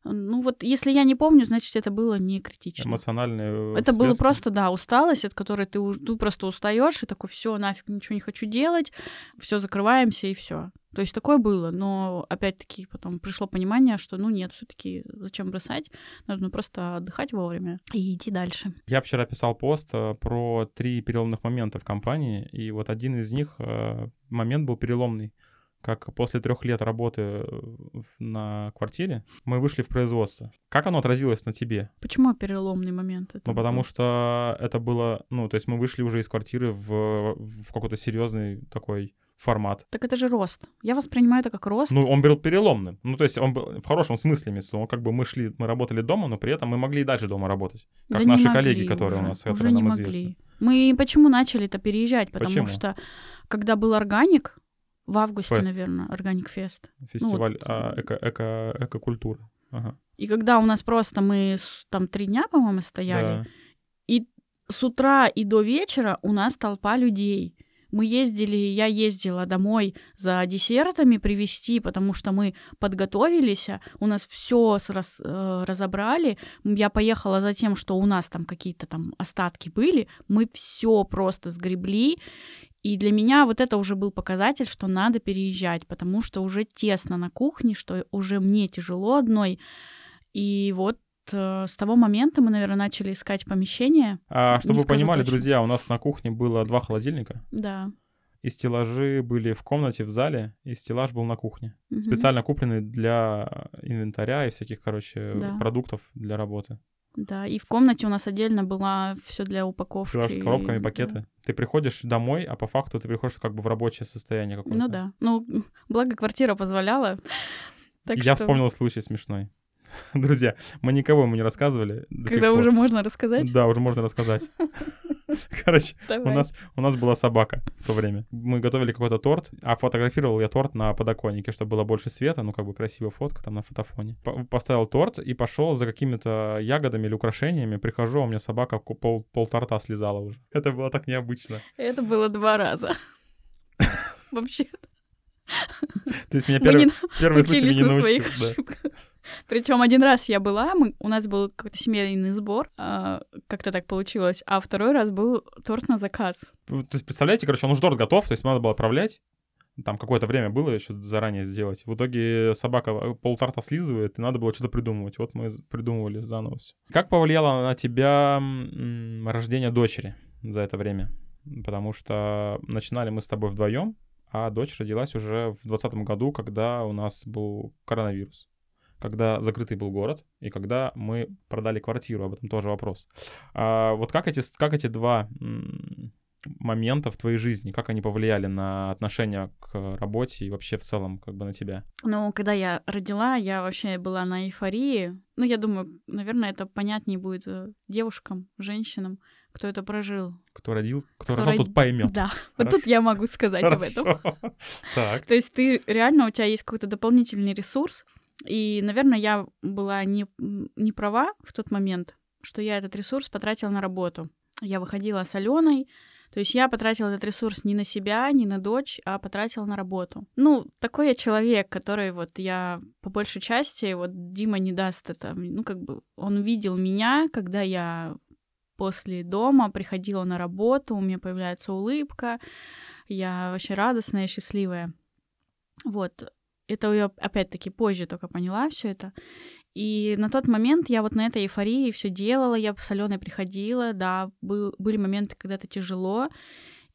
[SPEAKER 2] Ну вот, если я не помню, значит, это было не критично.
[SPEAKER 1] Эмоциональные.
[SPEAKER 2] Это было просто, да, усталость, от которой ты, ты просто устаешь и такой, все, нафиг, ничего не хочу делать, все закрываемся и все. То есть такое было, но опять-таки потом пришло понимание, что ну нет, все-таки зачем бросать, нужно просто отдыхать вовремя и идти дальше.
[SPEAKER 1] Я вчера писал пост э, про три переломных момента в компании, и вот один из них э, момент был переломный как после трех лет работы э, на квартире мы вышли в производство. Как оно отразилось на тебе?
[SPEAKER 2] Почему переломный момент?
[SPEAKER 1] Это ну, потому что это было, ну, то есть мы вышли уже из квартиры в, в какой-то серьезный такой формат.
[SPEAKER 2] Так это же рост. Я воспринимаю это как рост.
[SPEAKER 1] Ну, он был переломным. Ну, то есть он был в хорошем смысле имеется. Он как бы мы шли, мы работали дома, но при этом мы могли и дальше дома работать. Как
[SPEAKER 2] да
[SPEAKER 1] наши
[SPEAKER 2] могли
[SPEAKER 1] коллеги, которые
[SPEAKER 2] уже,
[SPEAKER 1] у нас,
[SPEAKER 2] уже
[SPEAKER 1] которые
[SPEAKER 2] не
[SPEAKER 1] нам
[SPEAKER 2] могли.
[SPEAKER 1] известны.
[SPEAKER 2] Мы почему начали-то переезжать? Потому
[SPEAKER 1] Почему?
[SPEAKER 2] что когда был органик, в августе,
[SPEAKER 1] Фест.
[SPEAKER 2] наверное, Органик Фест.
[SPEAKER 1] Фестиваль ну, вот. а, эко, эко, экокультуры. Ага.
[SPEAKER 2] И когда у нас просто мы там три дня, по-моему, стояли,
[SPEAKER 1] Да.
[SPEAKER 2] и с утра и до вечера у нас толпа людей. Мы ездили, я ездила домой за десертами привезти, потому что мы подготовились, у нас все раз, э, разобрали. Я поехала за тем, что у нас там какие-то там остатки были, мы все просто сгребли. И для меня вот это уже был показатель, что надо переезжать, потому что уже тесно на кухне, что уже мне тяжело одной. И вот э, с того момента мы, наверное, начали искать помещение.
[SPEAKER 1] А, чтобы
[SPEAKER 2] Не
[SPEAKER 1] вы понимали,
[SPEAKER 2] точно.
[SPEAKER 1] друзья, у нас на кухне было два холодильника,
[SPEAKER 2] Да.
[SPEAKER 1] и стеллажи были в комнате, в зале, и стеллаж был на кухне.
[SPEAKER 2] Мгм.
[SPEAKER 1] Специально купленный для инвентаря и всяких, короче,
[SPEAKER 2] Да.
[SPEAKER 1] продуктов для работы.
[SPEAKER 2] Да, и в комнате у нас отдельно была все для упаковки.
[SPEAKER 1] Стеллаж с коробками,
[SPEAKER 2] да.
[SPEAKER 1] пакеты. Ты приходишь домой, а по факту ты приходишь как бы в рабочее состояние какое-то.
[SPEAKER 2] Ну да. Ну, благо квартира позволяла. Так
[SPEAKER 1] Я
[SPEAKER 2] что,
[SPEAKER 1] вспомнил случай смешной. Друзья, мы никого ему не рассказывали
[SPEAKER 2] Когда уже можно рассказать.
[SPEAKER 1] Да, уже можно рассказать. Короче, у нас, у нас была собака в то время. Мы готовили какой-то торт, а фотографировал я торт на подоконнике, чтобы было больше света, ну, как бы красивая фотка там на фотофоне. По- Поставил торт и пошел за какими-то ягодами или украшениями. Прихожу, а у меня собака пол, пол торта слезала уже. Это было так необычно.
[SPEAKER 2] Это было два раза. Вообще,
[SPEAKER 1] То есть меня первый, случай не
[SPEAKER 2] на
[SPEAKER 1] научил.
[SPEAKER 2] Причем один раз я была, мы, у нас был какой-то семейный сбор, а, как-то так получилось, а второй раз был торт на заказ.
[SPEAKER 1] То есть, представляете, короче, он уже торт готов, то есть надо было отправлять. Там какое-то время было еще заранее сделать. В итоге собака э, полторта слизывает, и надо было что-то придумывать. Вот мы придумывали заново все. Как повлияло на тебя рождение дочери за это время? Потому что начинали мы с тобой вдвоем, а дочь родилась уже в 2020 году, когда у нас был коронавирус. Когда закрытый был город, и когда мы продали квартиру, об этом тоже вопрос. А вот как эти, как эти два момента в твоей жизни, как они повлияли на отношение к работе и вообще в целом как бы на тебя?
[SPEAKER 2] Ну, когда я родила, я вообще была на эйфории. Ну, я думаю, наверное, это понятнее будет э, девушкам, женщинам, кто это прожил.
[SPEAKER 1] Кто родил, кто,
[SPEAKER 2] Кто
[SPEAKER 1] рожал,
[SPEAKER 2] род-
[SPEAKER 1] тот поймет.
[SPEAKER 2] Да, вот тут я могу сказать об этом.
[SPEAKER 1] Так.
[SPEAKER 2] То есть ты реально, у тебя есть какой-то дополнительный ресурс, и, наверное, я была не, не права в тот момент, что я этот ресурс потратила на работу. Я выходила с Аленой, то есть я потратила этот ресурс не на себя, не на дочь, а потратила на работу. Ну, такой я человек, который вот я по большей части, вот Дима не даст это, ну, как бы он видел меня, когда я после дома приходила на работу, у меня появляется улыбка, я вообще радостная счастливая. Вот. Это я опять-таки позже только поняла все это. И на тот момент я вот на этой эйфории все делала, я с Аленой приходила, да, был, были моменты, когда это тяжело.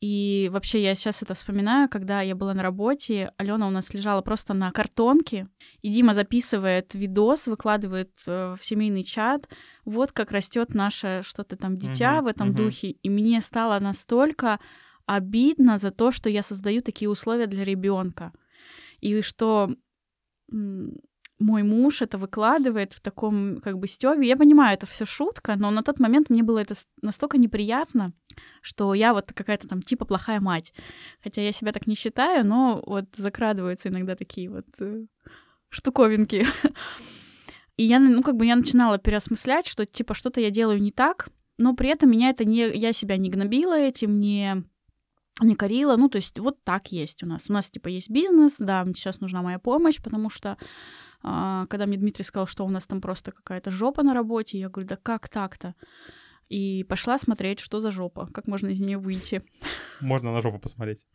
[SPEAKER 2] И вообще я сейчас это вспоминаю, когда я была на работе, Алена у нас лежала просто на картонке, и Дима записывает видос, выкладывает э, в семейный чат, вот как растет наше что-то там дитя
[SPEAKER 1] Мгм,
[SPEAKER 2] в этом
[SPEAKER 1] мгм.
[SPEAKER 2] духе. И мне стало настолько обидно за то, что я создаю такие условия для ребенка. И что мой муж это выкладывает в таком как бы стёбе. Я понимаю, это все шутка, но на тот момент мне было это настолько неприятно, что я вот какая-то там типа плохая мать. Хотя я себя так не считаю, но вот закрадываются иногда такие вот э, штуковинки. И я, ну, как бы я начинала переосмыслять, что типа что-то я делаю не так, но при этом меня это не... Я себя не гнобила этим, не не корила, ну, то есть вот так есть у нас. У нас, типа, есть бизнес, да, сейчас нужна моя помощь, потому что а, когда мне Дмитрий сказал, что у нас там просто какая-то жопа на работе, я говорю, да как так-то? И пошла смотреть, что за жопа, как можно из нее выйти.
[SPEAKER 1] Можно на жопу посмотреть.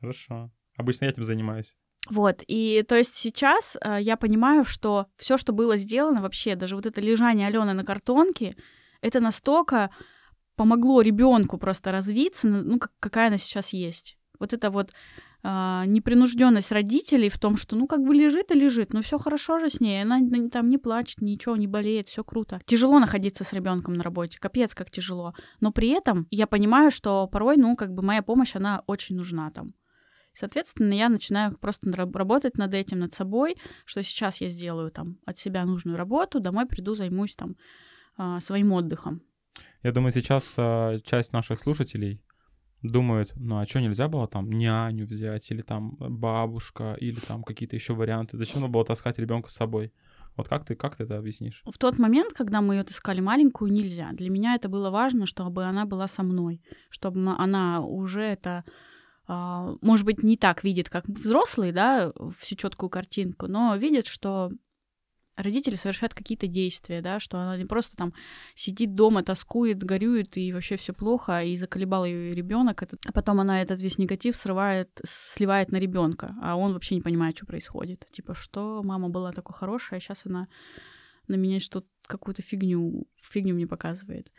[SPEAKER 1] Хорошо. Обычно я этим занимаюсь.
[SPEAKER 2] Вот, и то есть сейчас а, я понимаю, что все, что было сделано вообще, даже вот это лежание Алены на картонке, это настолько помогло ребенку просто развиться, ну, как- какая она сейчас есть. Вот это вот а, непринужденность родителей в том, что ну как бы лежит и лежит, ну все хорошо же с ней, она там не плачет, ничего, не болеет, все круто. Тяжело находиться с ребенком на работе, капец как тяжело. Но при этом я понимаю, что порой, ну как бы моя помощь, она очень нужна там. Соответственно, я начинаю просто работать над этим, над собой, что сейчас я сделаю там от себя нужную работу, домой приду, займусь там а, своим отдыхом.
[SPEAKER 1] Я думаю, сейчас а, часть наших слушателей думают, ну а что нельзя было там няню взять, или там бабушка, или там какие-то еще варианты. Зачем надо было таскать ребенка с собой? Вот как ты, как ты это объяснишь?
[SPEAKER 2] В тот момент, когда мы ее искали маленькую, нельзя. Для меня это было важно, чтобы она была со мной, чтобы она уже это, а, может быть, не так видит, как взрослые, да, всю четкую картинку, но видит, что родители совершают какие-то действия, да, что она не просто там сидит дома, тоскует, горюет, и вообще все плохо, и заколебал ее ребенок, а потом она этот весь негатив срывает, сливает на ребенка, а он вообще не понимает, что происходит. Типа, что мама была такой хорошая, а сейчас она на меня что какую-то фигню, фигню мне показывает.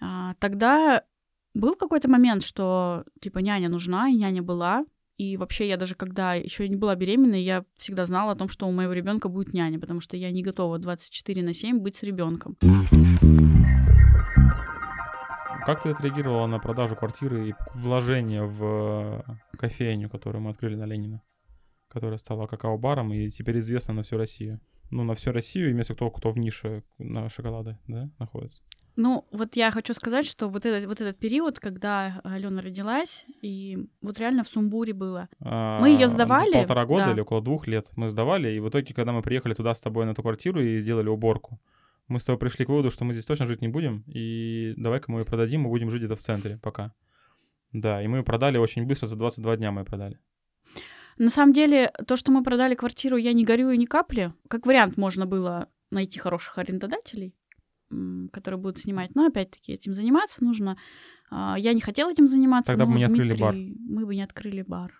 [SPEAKER 2] А, тогда был какой-то момент, что типа няня нужна, и няня была. И вообще я даже когда еще не была беременной, я всегда знала о том, что у моего ребенка будет няня, потому что я не готова 24 на 7 быть с ребенком.
[SPEAKER 1] Как ты отреагировала на продажу квартиры и вложение в кофейню, которую мы открыли на Ленина, которая стала какао-баром и теперь известна на всю Россию? Ну, на всю Россию, имеется кто, кто в нише на шоколады, да, находится?
[SPEAKER 2] Ну, вот я хочу сказать, что вот этот, вот этот период, когда Алена родилась, и вот реально в сумбуре было. А, мы ее сдавали.
[SPEAKER 1] Полтора года да. или около двух лет мы сдавали, и в итоге, когда мы приехали туда с тобой на эту квартиру и сделали уборку, мы с тобой пришли к выводу, что мы здесь точно жить не будем, и давай-ка мы ее продадим, мы будем жить где-то в центре пока. Да, и мы ее продали очень быстро, за 22 дня мы ее продали.
[SPEAKER 2] На самом деле, то, что мы продали квартиру, я не горю и ни капли. Как вариант, можно было найти хороших арендодателей которые будут снимать. Но опять-таки этим заниматься нужно. А, я не хотела этим заниматься.
[SPEAKER 1] Тогда бы мы не открыли бар.
[SPEAKER 2] Мы бы не открыли бар.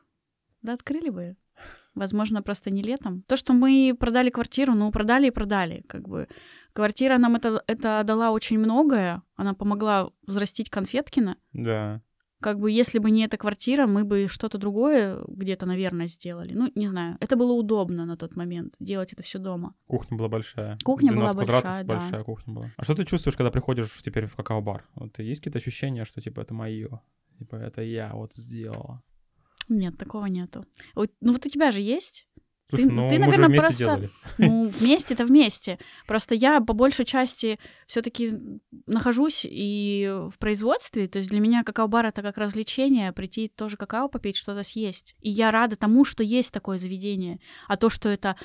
[SPEAKER 2] Да, открыли бы. Возможно, просто не летом. То, что мы продали квартиру, ну, продали и продали. Как бы квартира нам это, это дала очень многое. Она помогла взрастить Конфеткина.
[SPEAKER 1] Да
[SPEAKER 2] как бы если бы не эта квартира, мы бы что-то другое где-то, наверное, сделали. Ну, не знаю. Это было удобно на тот момент, делать это все дома.
[SPEAKER 1] Кухня была большая.
[SPEAKER 2] Кухня была большая, да.
[SPEAKER 1] большая кухня была. А что ты чувствуешь, когда приходишь теперь в какао-бар? Вот есть какие-то ощущения, что типа это мое, типа это я вот сделала?
[SPEAKER 2] Нет, такого нету. Ну вот у тебя же есть?
[SPEAKER 1] Слушай, ты, ну, ты, наверное, просто... Делали.
[SPEAKER 2] Ну, вместе-то вместе. Просто я по большей части все таки нахожусь и в производстве, то есть для меня какао-бар — это как развлечение, прийти тоже какао попить, что-то съесть. И я рада тому, что есть такое заведение. А то, что это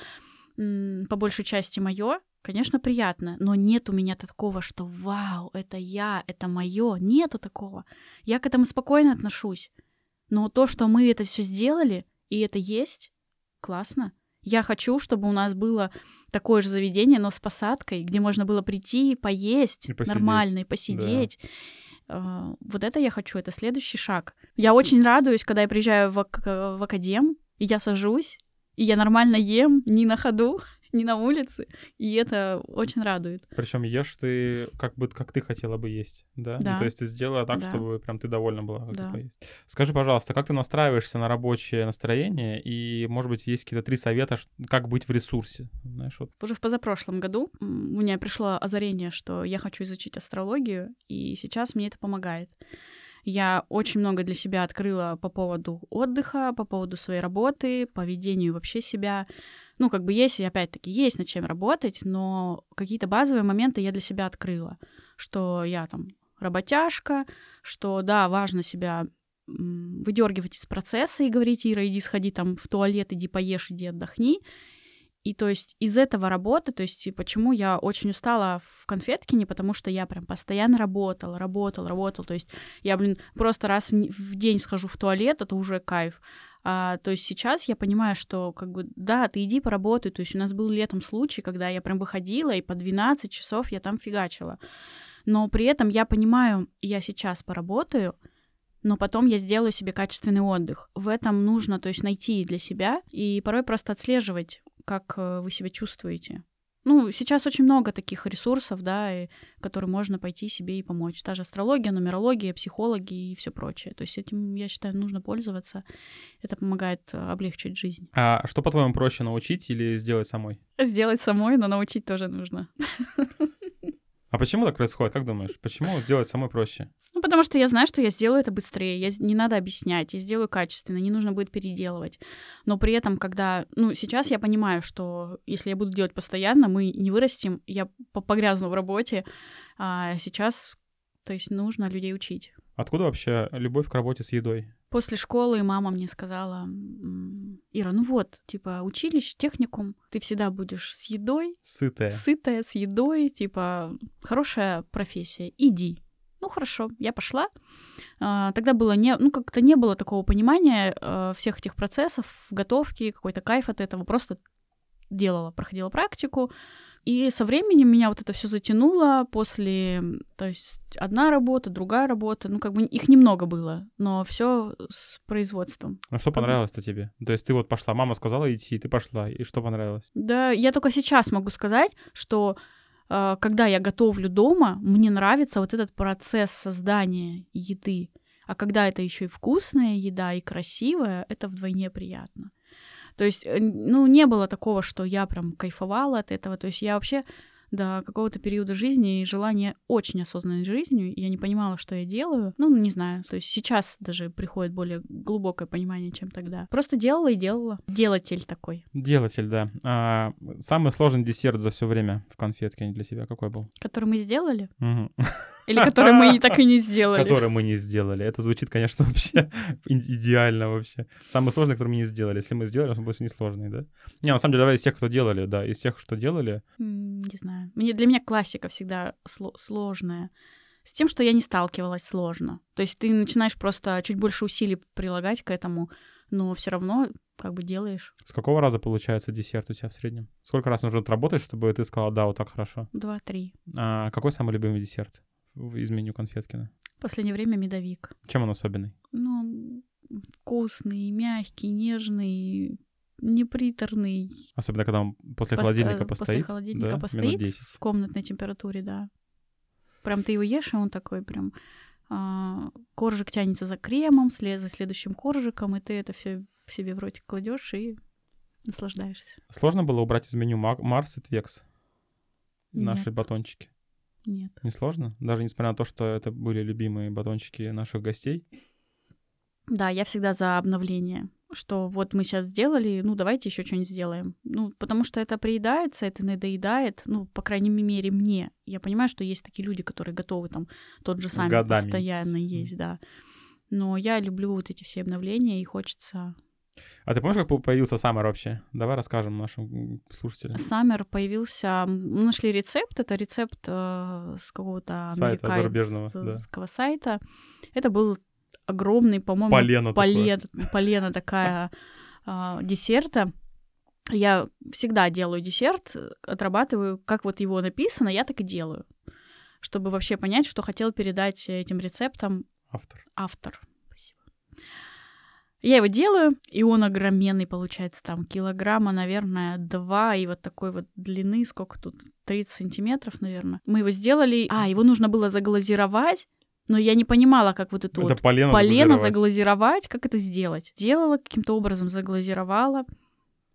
[SPEAKER 2] по большей части мое, конечно, приятно, но нет у меня такого, что вау, это я, это мое. Нету такого. Я к этому спокойно отношусь. Но то, что мы это все сделали, и это есть, классно. Я хочу, чтобы у нас было такое же заведение, но с посадкой, где можно было прийти, поесть и посидеть. нормально и посидеть. Да. Вот это я хочу, это следующий шаг. Я очень радуюсь, когда я приезжаю в, в академ, и я сажусь, и я нормально ем, не на ходу, не на улице, и это очень радует.
[SPEAKER 1] Причем ешь ты как бы как ты хотела бы есть, да? Ну, да. Ну, то есть ты сделала так, да. чтобы прям ты довольна была, как да. Скажи, пожалуйста, как ты настраиваешься на рабочее настроение, и, может быть, есть какие-то три совета, как быть в ресурсе? Знаешь, вот.
[SPEAKER 2] Уже в позапрошлом году у меня пришло озарение, что я хочу изучить астрологию, и сейчас мне это помогает. Я очень много для себя открыла по поводу отдыха, по поводу своей работы, по ведению вообще себя. Ну, как бы есть, и опять-таки, есть над чем работать, но какие-то базовые моменты я для себя открыла, что я там работяжка, что, да, важно себя выдергивать из процесса и говорить, Ира, иди сходи там в туалет, иди поешь, иди отдохни. И то есть из этого работы, то есть почему я очень устала в конфеткине, потому что я прям постоянно работала, работала, работала. То есть я, блин, просто раз в день схожу в туалет, это уже кайф. А, то есть сейчас я понимаю, что как бы, да, ты иди поработай. То есть у нас был летом случай, когда я прям выходила, и по 12 часов я там фигачила. Но при этом я понимаю, я сейчас поработаю, но потом я сделаю себе качественный отдых. В этом нужно, то есть, найти для себя и порой просто отслеживать как э, вы себя чувствуете. Ну, сейчас очень много таких ресурсов, да, и, которые можно пойти себе и помочь. Та же астрология, нумерология, психологи и все прочее. То есть этим, я считаю, нужно пользоваться. Это помогает э, облегчить жизнь.
[SPEAKER 1] А что, по-твоему, проще научить или сделать самой?
[SPEAKER 2] Сделать самой, но научить тоже нужно.
[SPEAKER 1] А почему так происходит, как думаешь? Почему сделать самой проще?
[SPEAKER 2] Ну, потому что я знаю, что я сделаю это быстрее, я, не надо объяснять, я сделаю качественно, не нужно будет переделывать. Но при этом, когда... Ну, сейчас я понимаю, что если я буду делать постоянно, мы не вырастем, я погрязну в работе, а сейчас, то есть, нужно людей учить.
[SPEAKER 1] Откуда вообще любовь к работе с едой?
[SPEAKER 2] После школы мама мне сказала, Ира, ну вот, типа, училище, техникум, ты всегда будешь с едой.
[SPEAKER 1] Сытая.
[SPEAKER 2] Сытая, с едой, типа, хорошая профессия, иди. Ну хорошо, я пошла. А, тогда было не, ну как-то не было такого понимания а, всех этих процессов, готовки, какой-то кайф от этого. Просто делала, проходила практику, и со временем меня вот это все затянуло после, то есть одна работа, другая работа, ну как бы их немного было, но все с производством.
[SPEAKER 1] А что понравилось-то тебе? То есть ты вот пошла, мама сказала идти, ты пошла, и что понравилось?
[SPEAKER 2] Да, я только сейчас могу сказать, что э, когда я готовлю дома, мне нравится вот этот процесс создания еды. А когда это еще и вкусная еда, и красивая, это вдвойне приятно. То есть, э, ну, не было такого, что я прям кайфовала от этого. То есть я вообще до какого-то периода жизни и желания очень осознанной жизнью. Я не понимала, что я делаю. Ну, не знаю. То есть сейчас даже приходит более глубокое понимание, чем тогда. Просто делала и делала. Делатель такой.
[SPEAKER 1] Делатель, да. А, самый сложный десерт за все время в конфетке для себя какой был?
[SPEAKER 2] Который мы сделали?
[SPEAKER 1] Мгм.
[SPEAKER 2] Или который мы так и не сделали?
[SPEAKER 1] Который мы не сделали. Это звучит, конечно, вообще идеально вообще. Самый сложный, который мы не сделали. Если мы сделали, он больше не сложный, да? Не, на самом деле, давай из тех, кто делали, да, из тех, что делали.
[SPEAKER 2] Не знаю. Мне, для меня классика всегда сло- сложная. С тем, что я не сталкивалась сложно. То есть ты начинаешь просто чуть больше усилий прилагать к этому, но все равно как бы делаешь
[SPEAKER 1] С какого раза получается десерт у тебя в среднем? Сколько раз нужно отработать, чтобы ты сказала, да, вот так хорошо?
[SPEAKER 2] два-три.
[SPEAKER 1] А какой самый любимый десерт из меню Конфеткина?
[SPEAKER 2] В последнее время медовик.
[SPEAKER 1] Чем он особенный?
[SPEAKER 2] Ну, вкусный, мягкий, нежный, неприторный.
[SPEAKER 1] Особенно, когда он после
[SPEAKER 2] Пост-
[SPEAKER 1] холодильника
[SPEAKER 2] э,
[SPEAKER 1] постоит.
[SPEAKER 2] После холодильника
[SPEAKER 1] да?
[SPEAKER 2] постоит
[SPEAKER 1] Минут 10.
[SPEAKER 2] в комнатной температуре, да. Прям ты его ешь, и он такой прям... а, коржик тянется за кремом, след за следующим коржиком, и ты это все себе в ротик кладешь и наслаждаешься.
[SPEAKER 1] Сложно было убрать из меню Ма- Марс и Твекс? Наши
[SPEAKER 2] Нет.
[SPEAKER 1] батончики.
[SPEAKER 2] Нет.
[SPEAKER 1] Не сложно? Даже несмотря на то, что это были любимые батончики наших гостей.
[SPEAKER 2] Да, я всегда за обновление. Что вот мы сейчас сделали, ну давайте еще что-нибудь сделаем. Ну, потому что это приедается, это надоедает, ну, по крайней мере, мне. Я понимаю, что есть такие люди, которые готовы там тот же самый
[SPEAKER 1] Годами
[SPEAKER 2] постоянно
[SPEAKER 1] есть.
[SPEAKER 2] есть, да. Но я люблю вот эти все обновления, и хочется...
[SPEAKER 1] А ты помнишь, как по- появился Саммер вообще? Давай расскажем нашим слушателям.
[SPEAKER 2] Саммер появился... Мы нашли рецепт, это рецепт э, с какого-то
[SPEAKER 1] Сайта зарубежного, да.
[SPEAKER 2] сайта. Это был огромный, по-моему,
[SPEAKER 1] Полено такое.
[SPEAKER 2] полен, полена такая а, десерта. Я всегда делаю десерт, отрабатываю, как вот его написано, я так и делаю, чтобы вообще понять, что хотел передать этим рецептом
[SPEAKER 1] Автор.
[SPEAKER 2] автор. Я его делаю, и он огроменный получается, там килограмма, наверное, два, и вот такой вот длины, сколько тут, 30 сантиметров, наверное. Мы его сделали, а, его нужно было заглазировать, но я не понимала, как вот эту
[SPEAKER 1] Это
[SPEAKER 2] вот
[SPEAKER 1] полено,
[SPEAKER 2] полено
[SPEAKER 1] заглазировать.
[SPEAKER 2] заглазировать, как это сделать. Делала каким-то образом, заглазировала,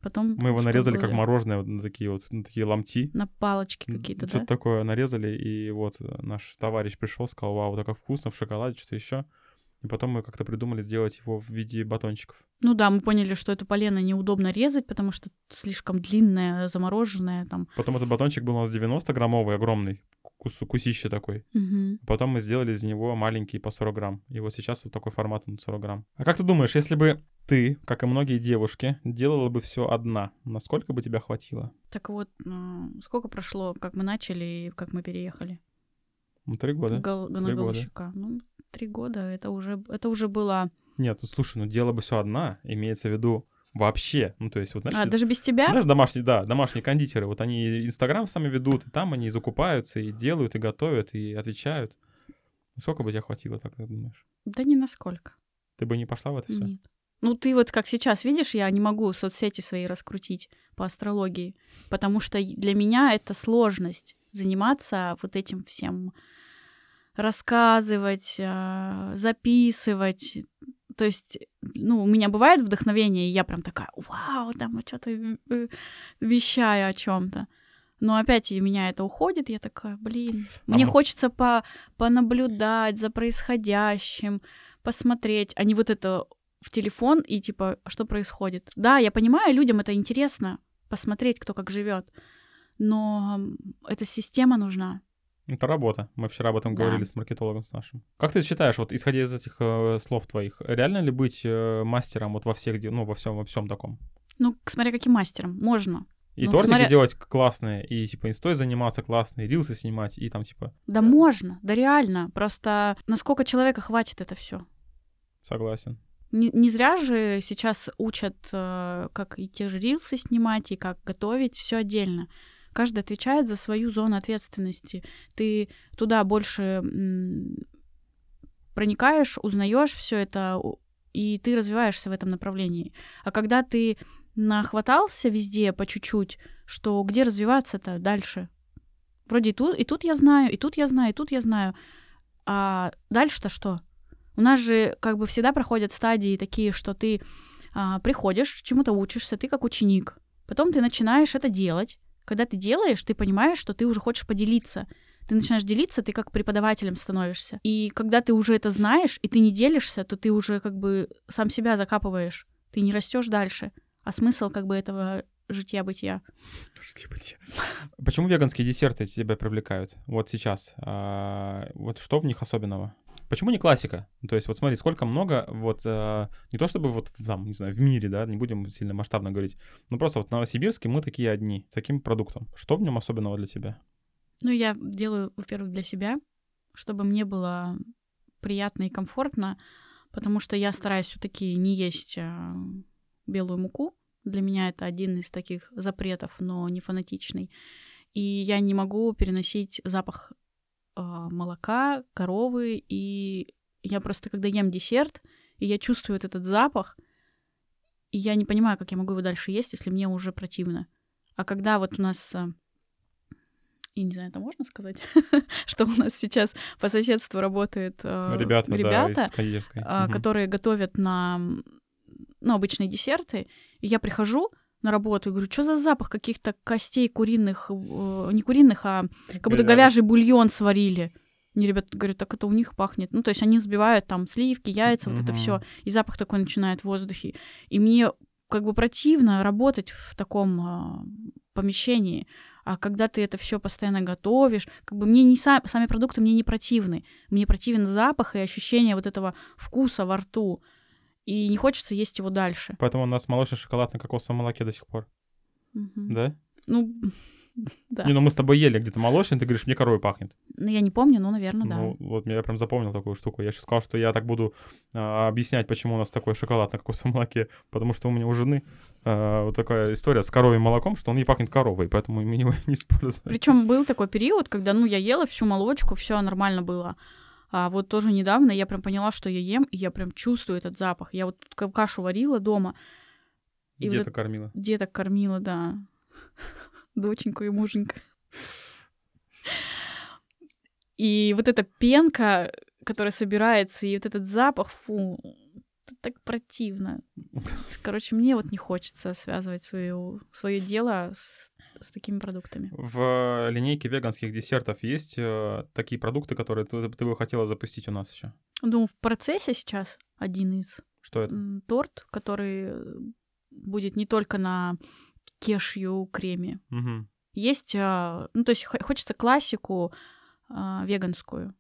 [SPEAKER 2] потом...
[SPEAKER 1] Мы его нарезали
[SPEAKER 2] было?
[SPEAKER 1] как мороженое, вот на такие вот на такие ломти.
[SPEAKER 2] На палочки какие-то,
[SPEAKER 1] Что-то
[SPEAKER 2] да?
[SPEAKER 1] такое нарезали, и вот наш товарищ пришел, сказал, вау, так как вкусно, в шоколаде, что-то еще. И потом мы как-то придумали сделать его в виде батончиков.
[SPEAKER 2] Ну да, мы поняли, что эту полено неудобно резать, потому что слишком длинная, замороженная там.
[SPEAKER 1] Потом этот батончик был у нас 90-граммовый, огромный, кус- кусище такой.
[SPEAKER 2] Мгм.
[SPEAKER 1] Потом мы сделали из него маленький по 40 грамм. И вот сейчас вот такой формат он 40 грамм. А как ты думаешь, если бы ты, как и многие девушки, делала бы все одна, насколько бы тебя хватило?
[SPEAKER 2] Так вот, сколько прошло, как мы начали и как мы переехали?
[SPEAKER 1] Ну, три года.
[SPEAKER 2] Гол-
[SPEAKER 1] Три года.
[SPEAKER 2] Ну, три года, это уже, это уже было...
[SPEAKER 1] Нет, ну слушай, ну делала бы все одна, имеется в виду вообще. Ну, то есть, вот, знаешь,
[SPEAKER 2] А, даже без тебя?
[SPEAKER 1] Знаешь, домашние, да, домашние кондитеры, вот они Инстаграм сами ведут, и там они закупаются, и делают, и готовят, и отвечают. Сколько бы тебе хватило, так ты думаешь?
[SPEAKER 2] Да не насколько.
[SPEAKER 1] Ты бы не пошла в это все?
[SPEAKER 2] Нет. Ну, ты вот как сейчас видишь, я не могу соцсети свои раскрутить по астрологии, потому что и- для меня это сложность заниматься вот этим всем, рассказывать, а, записывать. То есть, ну, у меня бывает вдохновение, и я прям такая, вау, там что-то э, вещаю о чем-то. Но опять у меня это уходит, я такая, блин,
[SPEAKER 1] А
[SPEAKER 2] мне
[SPEAKER 1] мо-
[SPEAKER 2] хочется по понаблюдать за происходящим, посмотреть, а не вот это в телефон и типа, что происходит. Да, я понимаю, людям это интересно, посмотреть, кто как живет, но эта система нужна.
[SPEAKER 1] Это работа. Мы вчера об этом
[SPEAKER 2] Да.
[SPEAKER 1] говорили с маркетологом с нашим. Как ты считаешь, вот исходя из этих э, слов твоих, реально ли быть э, мастером вот во всех, ну, во всем, во всем таком?
[SPEAKER 2] Ну, смотря каким мастером, можно.
[SPEAKER 1] И
[SPEAKER 2] Ну,
[SPEAKER 1] тортики
[SPEAKER 2] смотря-
[SPEAKER 1] делать классные, и типа инстой заниматься классные, и рилсы снимать, и там типа
[SPEAKER 2] Да можно, да реально. Просто насколько человека хватит это все.
[SPEAKER 1] согласен.
[SPEAKER 2] Не, не зря же сейчас учат, э, как и те же рилсы снимать, и как готовить, все отдельно. Каждый отвечает за свою зону ответственности. Ты туда больше проникаешь, узнаешь все это, и ты развиваешься в этом направлении. А когда ты нахватался везде по чуть-чуть, что где развиваться-то дальше? Вроде и тут, и тут я знаю, и тут я знаю, и тут я знаю. А дальше-то что? У нас же как бы всегда проходят стадии такие, что ты а, приходишь, чему-то учишься, ты как ученик. Потом ты начинаешь это делать. Когда ты делаешь, ты понимаешь, что ты уже хочешь поделиться. Ты начинаешь делиться, ты как преподавателем становишься. И когда ты уже это знаешь, и ты не делишься, то ты уже как бы сам себя закапываешь. Ты не растешь дальше. А смысл как бы этого житья-бытия.
[SPEAKER 1] Житья-бытия. Почему веганские десерты тебя привлекают? Вот сейчас. А, вот что в них особенного? Почему не классика? То есть вот смотри, сколько много вот, э, не то чтобы вот там, не знаю, в мире, да, не будем сильно масштабно говорить, но просто вот в Новосибирске мы такие одни, с таким продуктом. Что в нем особенного для тебя?
[SPEAKER 2] Ну, я делаю, во-первых, для себя, чтобы мне было приятно и комфортно, потому что я стараюсь все-таки не есть э, белую муку. Для меня это один из таких запретов, но не фанатичный. И я не могу переносить запах молока, коровы, и я просто, когда ем десерт, и я чувствую вот этот запах, и я не понимаю, как я могу его дальше есть, если мне уже противно. А когда вот у нас а, и не знаю, это можно сказать, что у нас сейчас по соседству работают э, ребята, ребята да, э, которые готовят на ну, обычные десерты, и я прихожу, на работу и говорю, что за запах каких-то костей куриных, э, не куриных, а как будто говяжий бульон сварили. Мне ребята говорят, так это у них пахнет. Ну, то есть они взбивают там сливки, яйца, вот это все, и запах такой начинает в воздухе. И мне как бы противно работать в таком э, помещении. А когда ты это все постоянно готовишь, как бы мне не сам, сами продукты мне не противны. Мне противен запах и ощущение вот этого вкуса во рту и не хочется есть его дальше.
[SPEAKER 1] Поэтому у нас молочный шоколад на кокосовом молоке до сих пор. Угу. Да?
[SPEAKER 2] Ну, да.
[SPEAKER 1] Не, ну мы с тобой ели где-то молочный, ты говоришь, мне коровой пахнет.
[SPEAKER 2] Ну, я не помню, но, наверное, да.
[SPEAKER 1] Ну, вот я прям запомнил такую штуку. Я сейчас сказал, что я так буду а, объяснять, почему у нас такой шоколад на кокосовом молоке, потому что у меня у жены а, вот такая история с коровьим молоком, что он не пахнет коровой, поэтому мы его не используем.
[SPEAKER 2] Причем был такой период, когда, ну, я ела всю молочку, все нормально было. А вот тоже недавно я прям поняла, что я ем, и я прям чувствую этот запах. Я вот тут кашу варила дома.
[SPEAKER 1] И Деток вот кормила.
[SPEAKER 2] Деток кормила, да. Доченьку и муженька. И вот эта пенка, которая собирается, и вот этот запах, фу, так противно. Короче, мне вот не хочется связывать свое, свое дело с с такими продуктами.
[SPEAKER 1] В линейке веганских десертов есть э, такие продукты, которые ты, ты бы хотела запустить у нас еще?
[SPEAKER 2] Ну, в процессе сейчас один из.
[SPEAKER 1] Что это?
[SPEAKER 2] Торт, который будет не только на кешью креме.
[SPEAKER 1] Угу.
[SPEAKER 2] Есть, э, ну, то есть хочется классику э, веганскую.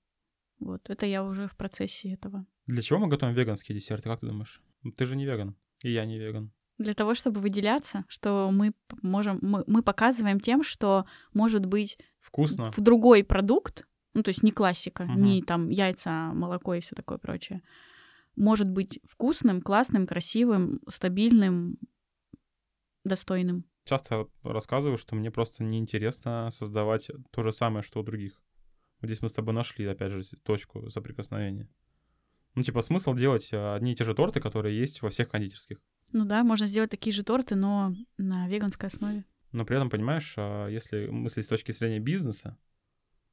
[SPEAKER 2] Вот, это я уже в процессе этого.
[SPEAKER 1] Для чего мы готовим веганские десерты, как ты думаешь? Ты же не веган, и я не веган
[SPEAKER 2] для того, чтобы выделяться, что мы можем, мы, мы показываем тем, что может быть
[SPEAKER 1] вкусно
[SPEAKER 2] в другой продукт, ну то есть не классика, угу. не там яйца, молоко и все такое прочее, может быть вкусным, классным, красивым, стабильным, достойным.
[SPEAKER 1] Часто рассказываю, что мне просто неинтересно создавать то же самое, что у других. Вот здесь мы с тобой нашли, опять же, точку соприкосновения. Ну, типа, смысл делать одни и те же торты, которые есть во всех кондитерских.
[SPEAKER 2] Ну да, можно сделать такие же торты, но на веганской основе.
[SPEAKER 1] Но при этом, понимаешь, а, если мыслить с точки зрения бизнеса,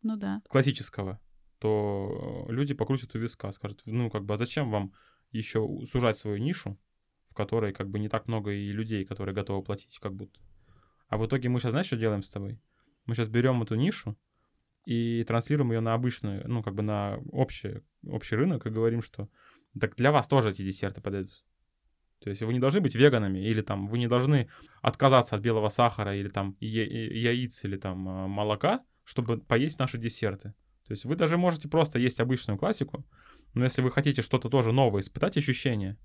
[SPEAKER 2] ну да.
[SPEAKER 1] классического, то люди покрутят у виска, скажут, ну как бы, а зачем вам еще сужать свою нишу, в которой как бы не так много и людей, которые готовы платить, как будто. А в итоге мы сейчас, знаешь, что делаем с тобой? Мы сейчас берем эту нишу и транслируем ее на обычную, ну как бы на общий, общий рынок и говорим, что так для вас тоже эти десерты подойдут. То есть вы не должны быть веганами, или там вы не должны отказаться от белого сахара, или там яиц, или там а, молока, чтобы поесть наши десерты. То есть вы даже можете просто есть обычную классику, но если вы хотите что-то тоже новое, испытать ощущения,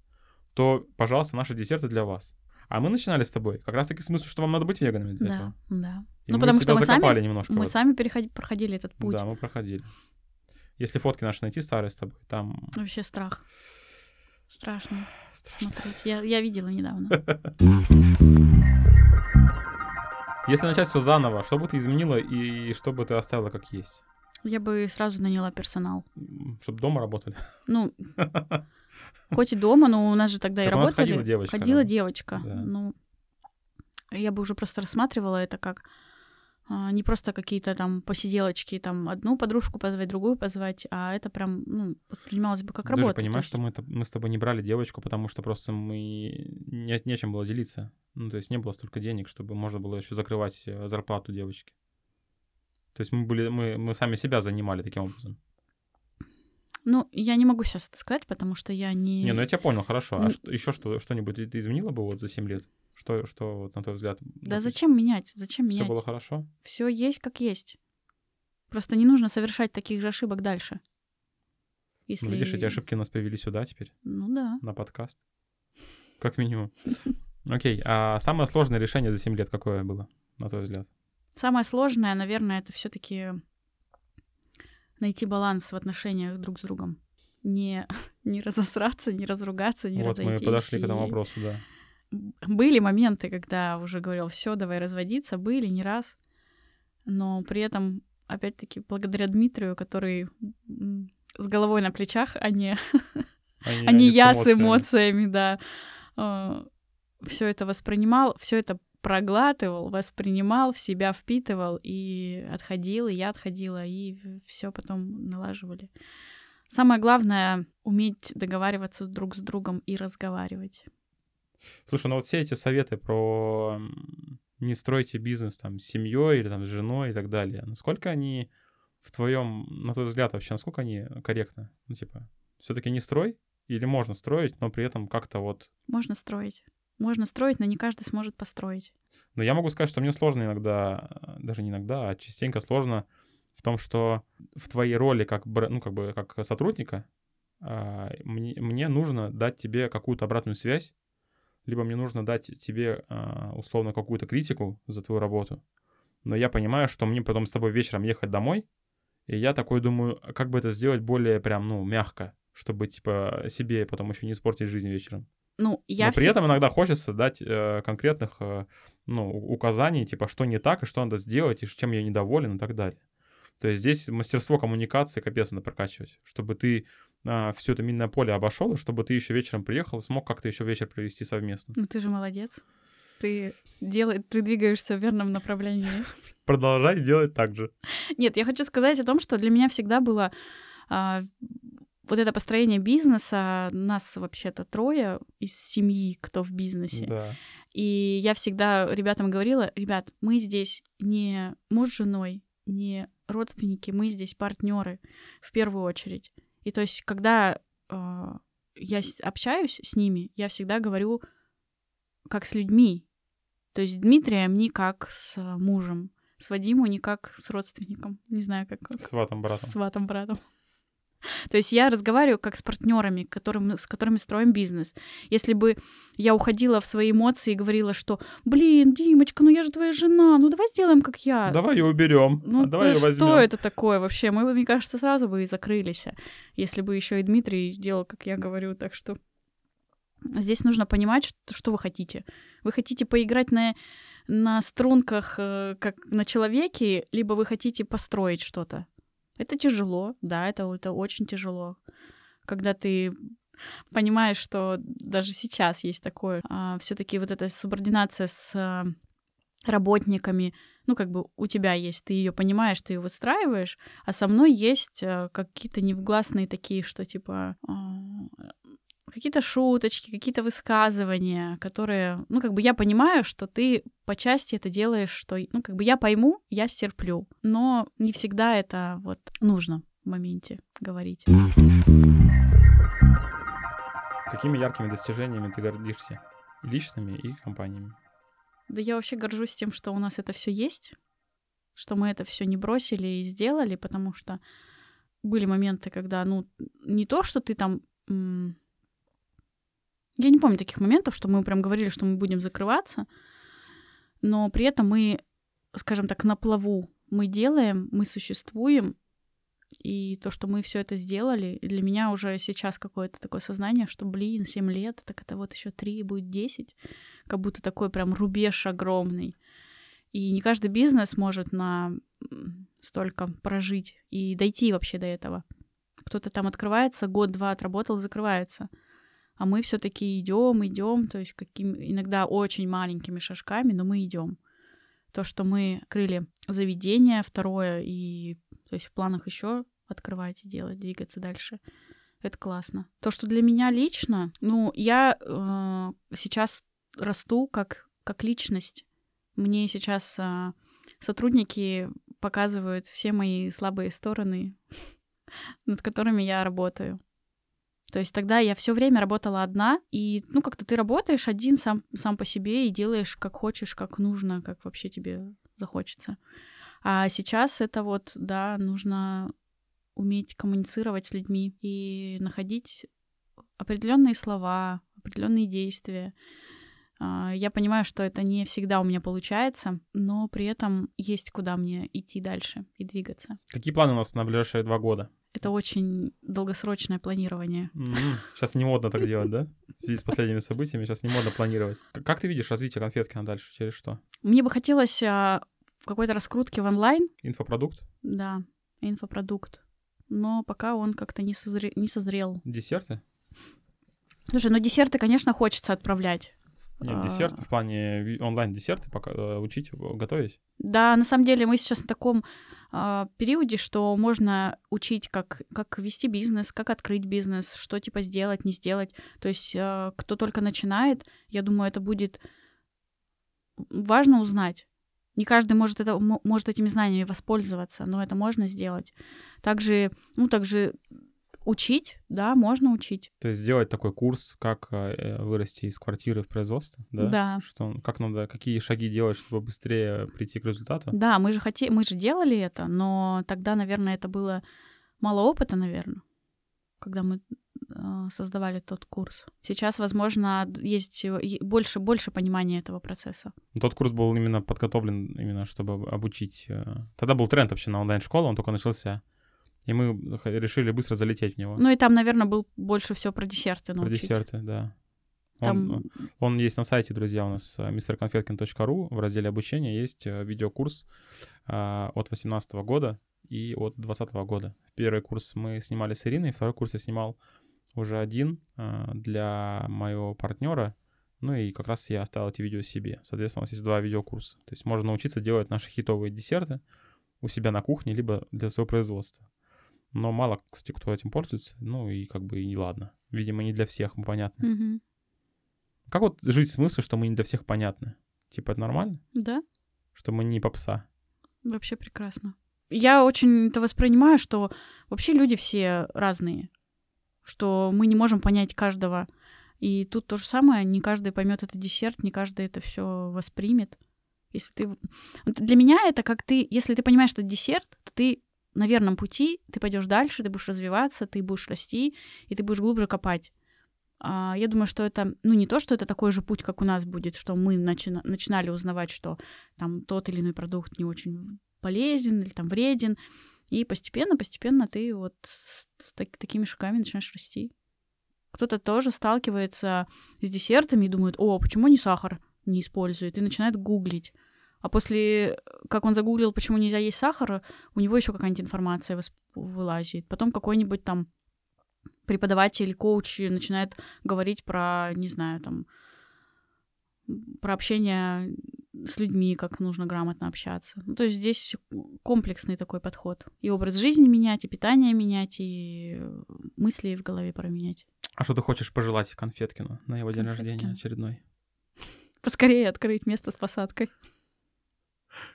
[SPEAKER 1] то, пожалуйста, наши десерты для вас. А мы начинали с тобой как раз-таки в смысле, что вам надо быть веганами для
[SPEAKER 2] да,
[SPEAKER 1] этого.
[SPEAKER 2] Да,
[SPEAKER 1] И ну, мы потому что мы сами, немножко.
[SPEAKER 2] Мы вот. сами переходи, проходили этот путь.
[SPEAKER 1] Да, мы проходили. Если фотки наши найти старые с тобой, там...
[SPEAKER 2] Вообще страх. Страшно, Страшно. смотреть. Я, я видела недавно.
[SPEAKER 1] Если начать все заново, что бы ты изменила и что бы ты оставила как есть?
[SPEAKER 2] Я бы сразу наняла персонал.
[SPEAKER 1] Чтобы дома работали?
[SPEAKER 2] Ну, хоть и дома, но у нас же тогда так и работали.
[SPEAKER 1] ходила девочка.
[SPEAKER 2] Ходила да? девочка. Да. Ну, я бы уже просто рассматривала это как не просто какие-то там посиделочки, там одну подружку позвать, другую позвать, а это прям, ну, воспринималось бы как
[SPEAKER 1] Ты же
[SPEAKER 2] работа.
[SPEAKER 1] понимаешь,
[SPEAKER 2] то
[SPEAKER 1] что мы, это- мы с тобой не брали девочку, потому что просто мы не, нечем было делиться. Ну, то есть не было столько денег, чтобы можно было еще закрывать э, зарплату девочки. То есть мы были, мы, мы сами себя занимали таким образом.
[SPEAKER 2] Ну, я не могу сейчас это сказать, потому что я не...
[SPEAKER 1] Не, ну я тебя понял, хорошо. А
[SPEAKER 2] М.
[SPEAKER 1] что, еще что, что-нибудь ты изменила бы вот за 7 лет? Что, что вот, на твой взгляд?
[SPEAKER 2] Да зачем менять? Зачем
[SPEAKER 1] Все
[SPEAKER 2] менять?
[SPEAKER 1] было хорошо?
[SPEAKER 2] Все есть как есть. Просто не нужно совершать таких же ошибок дальше. Если...
[SPEAKER 1] Ну, видишь, эти ошибки нас привели сюда теперь,
[SPEAKER 2] Ну да.
[SPEAKER 1] на подкаст. Как минимум. Окей, а самое сложное решение за 7 лет какое было, на твой взгляд?
[SPEAKER 2] Самое сложное, наверное, это все-таки найти баланс в отношениях друг с другом. Не, не разосраться, не разругаться, не
[SPEAKER 1] вот мы
[SPEAKER 2] разойтись.
[SPEAKER 1] подошли к этому
[SPEAKER 2] И
[SPEAKER 1] вопросу, да.
[SPEAKER 2] Были моменты, когда уже говорил, все, давай разводиться, были не раз. Но при этом, опять-таки, благодаря Дмитрию, который с головой на плечах, а не а не
[SPEAKER 1] они
[SPEAKER 2] я с эмоциями, да. Все это воспринимал, все это проглатывал, воспринимал, в себя впитывал и отходил, и я отходила, и все потом налаживали. Самое главное — уметь договариваться друг с другом и разговаривать.
[SPEAKER 1] Слушай, ну вот все эти советы про не стройте бизнес там с семьей или там с женой и так далее, насколько они в твоем, на твой взгляд вообще, насколько они корректны? Ну, типа, все-таки не строй или можно строить, но при этом как-то вот...
[SPEAKER 2] Можно строить. Можно строить, но не каждый сможет построить.
[SPEAKER 1] Но я могу сказать, что мне сложно иногда, э, даже не иногда, а частенько сложно в том, что в твоей роли как, ну, как бы, как сотрудника а, мне, мне нужно дать тебе какую-то обратную связь, либо мне нужно дать тебе а, условно какую-то критику за твою работу. Но я понимаю, что мне потом с тобой вечером ехать домой, и я такой думаю, а как бы это сделать более прям, ну, мягко, чтобы, типа, себе потом еще не испортить жизнь вечером.
[SPEAKER 2] Ну, я
[SPEAKER 1] Но при
[SPEAKER 2] всё-
[SPEAKER 1] этом иногда хочется дать э, конкретных э, ну, указаний, типа, что не так и что надо сделать, и чем я недоволен и так далее. То есть здесь мастерство коммуникации капец надо прокачивать, чтобы ты все это минное поле обошел, и чтобы ты еще вечером приехал и смог как-то еще вечер провести совместно.
[SPEAKER 2] Ну, ты же молодец. Ты, делай, ты двигаешься в верном направлении.
[SPEAKER 1] Продолжай делать так же.
[SPEAKER 2] Нет, я хочу сказать о том, что для меня всегда было а, вот это построение бизнеса. Нас вообще-то трое из семьи, кто в бизнесе.
[SPEAKER 1] Да.
[SPEAKER 2] И я всегда ребятам говорила, ребят, мы здесь не муж с женой, не родственники, мы здесь партнеры в первую очередь. И то есть, когда а, я с- общаюсь с ними, я всегда говорю как с людьми. То есть с Дмитрием не как с а, мужем, с Вадимом не как с родственником. Не знаю, как
[SPEAKER 1] Сватом, братом.
[SPEAKER 2] с сватом братом. То есть я разговариваю как с партнерами, которым, с которыми строим бизнес. Если бы я уходила в свои эмоции и говорила, что, блин, Димочка, ну я же твоя жена, ну давай сделаем как я.
[SPEAKER 1] Давай ее уберем.
[SPEAKER 2] Ну
[SPEAKER 1] а давай
[SPEAKER 2] да
[SPEAKER 1] ее
[SPEAKER 2] что
[SPEAKER 1] возьмем.
[SPEAKER 2] это такое вообще? Мы мне кажется, сразу бы и закрылись, если бы еще и Дмитрий делал, как я говорю. Так что здесь нужно понимать, что, что вы хотите. Вы хотите поиграть на, на струнках, э, как на человеке, либо вы хотите построить что-то. Это тяжело, да, это, это очень тяжело. Когда ты понимаешь, что даже сейчас есть такое, все-таки вот эта субординация с а, работниками, ну, как бы у тебя есть, ты ее понимаешь, ты ее выстраиваешь, а со мной есть а, какие-то невгласные такие, что типа а, какие-то шуточки, какие-то высказывания, которые, ну, как бы я понимаю, что ты по части это делаешь, что, ну, как бы я пойму, я стерплю, но не всегда это вот нужно в моменте говорить.
[SPEAKER 1] Какими яркими достижениями ты гордишься? Личными и компаниями.
[SPEAKER 2] Да я вообще горжусь тем, что у нас это все есть, что мы это все не бросили и сделали, потому что были моменты, когда, ну, не то, что ты там... м, Я не помню таких моментов, что мы прям говорили, что мы будем закрываться, но при этом мы, скажем так, на плаву мы делаем, мы существуем, и то, что мы все это сделали, для меня уже сейчас какое-то такое сознание, что, блин, 7 лет, так это вот еще 3 будет 10, как будто такой прям рубеж огромный. И не каждый бизнес может на столько прожить и дойти вообще до этого. Кто-то там открывается, год-два отработал, закрывается. А мы все-таки идем, идем, то есть каким иногда очень маленькими шажками, но мы идем. То, что мы открыли заведение, второе, и то есть в планах еще открывать и делать, двигаться дальше. Это классно. То, что для меня лично, ну, я э, сейчас расту как, как личность. Мне сейчас э, сотрудники показывают все мои слабые стороны, над которыми я работаю. То есть тогда я все время работала одна, и ну как-то ты работаешь один сам, сам по себе и делаешь как хочешь, как нужно, как вообще тебе захочется. А сейчас это вот, да, нужно уметь коммуницировать с людьми и находить определенные слова, определенные действия. А, я понимаю, что это не всегда у меня получается, но при этом есть куда мне идти дальше и двигаться.
[SPEAKER 1] Какие планы у нас на ближайшие два года?
[SPEAKER 2] Это очень долгосрочное планирование.
[SPEAKER 1] Mm-hmm. Сейчас не модно так делать, да? В связи с последними событиями сейчас не модно планировать. Как ты видишь развитие конфетки на дальше? Через что?
[SPEAKER 2] Мне бы хотелось а, какой-то раскрутки в онлайн.
[SPEAKER 1] Инфопродукт?
[SPEAKER 2] Да, инфопродукт но пока он как-то не, созре... не созрел.
[SPEAKER 1] Десерты?
[SPEAKER 2] Слушай, ну десерты, конечно, хочется отправлять.
[SPEAKER 1] Нет, а. десерты в плане онлайн-десерты пока э, учить, готовить?
[SPEAKER 2] Да, на самом деле мы сейчас в таком э, периоде, что можно учить, как, как вести бизнес, как открыть бизнес, что типа сделать, не сделать. То есть э, кто только начинает, я думаю, это будет важно узнать. Не каждый может, это, может этими знаниями воспользоваться, но это можно сделать. Также, ну, также учить, да, можно учить.
[SPEAKER 1] То есть сделать такой курс, как э, вырасти из квартиры в производство, да?
[SPEAKER 2] Да.
[SPEAKER 1] Что, как надо, какие шаги делать, чтобы быстрее прийти к результату?
[SPEAKER 2] Да, мы же хотели, мы же делали это, но тогда, наверное, это было мало опыта, наверное, когда мы э, создавали тот курс. Сейчас, возможно, есть больше, больше понимания этого процесса.
[SPEAKER 1] Тот курс был именно подготовлен, именно чтобы обучить. Э, тогда был тренд вообще на онлайн-школу, он только начался. И мы решили быстро залететь в него.
[SPEAKER 2] Ну и там, наверное, был больше всего про десерты научить.
[SPEAKER 1] Про десерты, да. Там... Он, он есть на сайте, друзья, у нас mrconfetkin.ru. В разделе обучения есть э, видеокурс а, от 18 года и от 2020 года. Первый курс мы снимали с Ириной, второй курс я снимал уже один а, для моего партнера. Ну и как раз я оставил эти видео себе. Соответственно, у нас есть два видеокурса. То есть можно научиться делать наши хитовые десерты у себя на кухне, либо для своего производства. Но мало, кстати, кто этим пользуется. Ну и как бы и ладно. Видимо, не для всех понятно.
[SPEAKER 2] Mm-hmm.
[SPEAKER 1] Как вот жить в смысле, что мы не для всех понятны? Типа это нормально?
[SPEAKER 2] Да.
[SPEAKER 1] Что мы не попса?
[SPEAKER 2] Вообще прекрасно. Я очень это воспринимаю, что вообще люди все разные. Что мы не можем понять каждого. И тут то же самое, не каждый поймет это десерт, не каждый это все воспримет. Если ты... Для меня это как ты... Если ты понимаешь, что это десерт, то ты на верном пути, ты пойдешь дальше, ты будешь развиваться, ты будешь расти, и ты будешь глубже копать. А, я думаю, что это, ну, не то, что это такой же путь, как у нас будет, что мы начина- начинали узнавать, что там тот или иной продукт не очень полезен или там вреден, и постепенно, постепенно ты вот с так- такими шагами начинаешь расти. Кто-то тоже сталкивается с десертами и думает, о, почему не сахар не использует, и начинает гуглить. А после, как он загуглил, почему нельзя есть сахар, у него еще какая-нибудь информация вылазит. Потом какой-нибудь там преподаватель, коуч начинает говорить про, не знаю, там, про общение с людьми, как нужно грамотно общаться. Ну, то есть здесь комплексный такой подход. И образ жизни менять, и питание менять, и мысли в голове пора менять.
[SPEAKER 1] А что ты хочешь пожелать Конфеткину на его день Конфеткин. рождения очередной?
[SPEAKER 2] Поскорее открыть место с посадкой.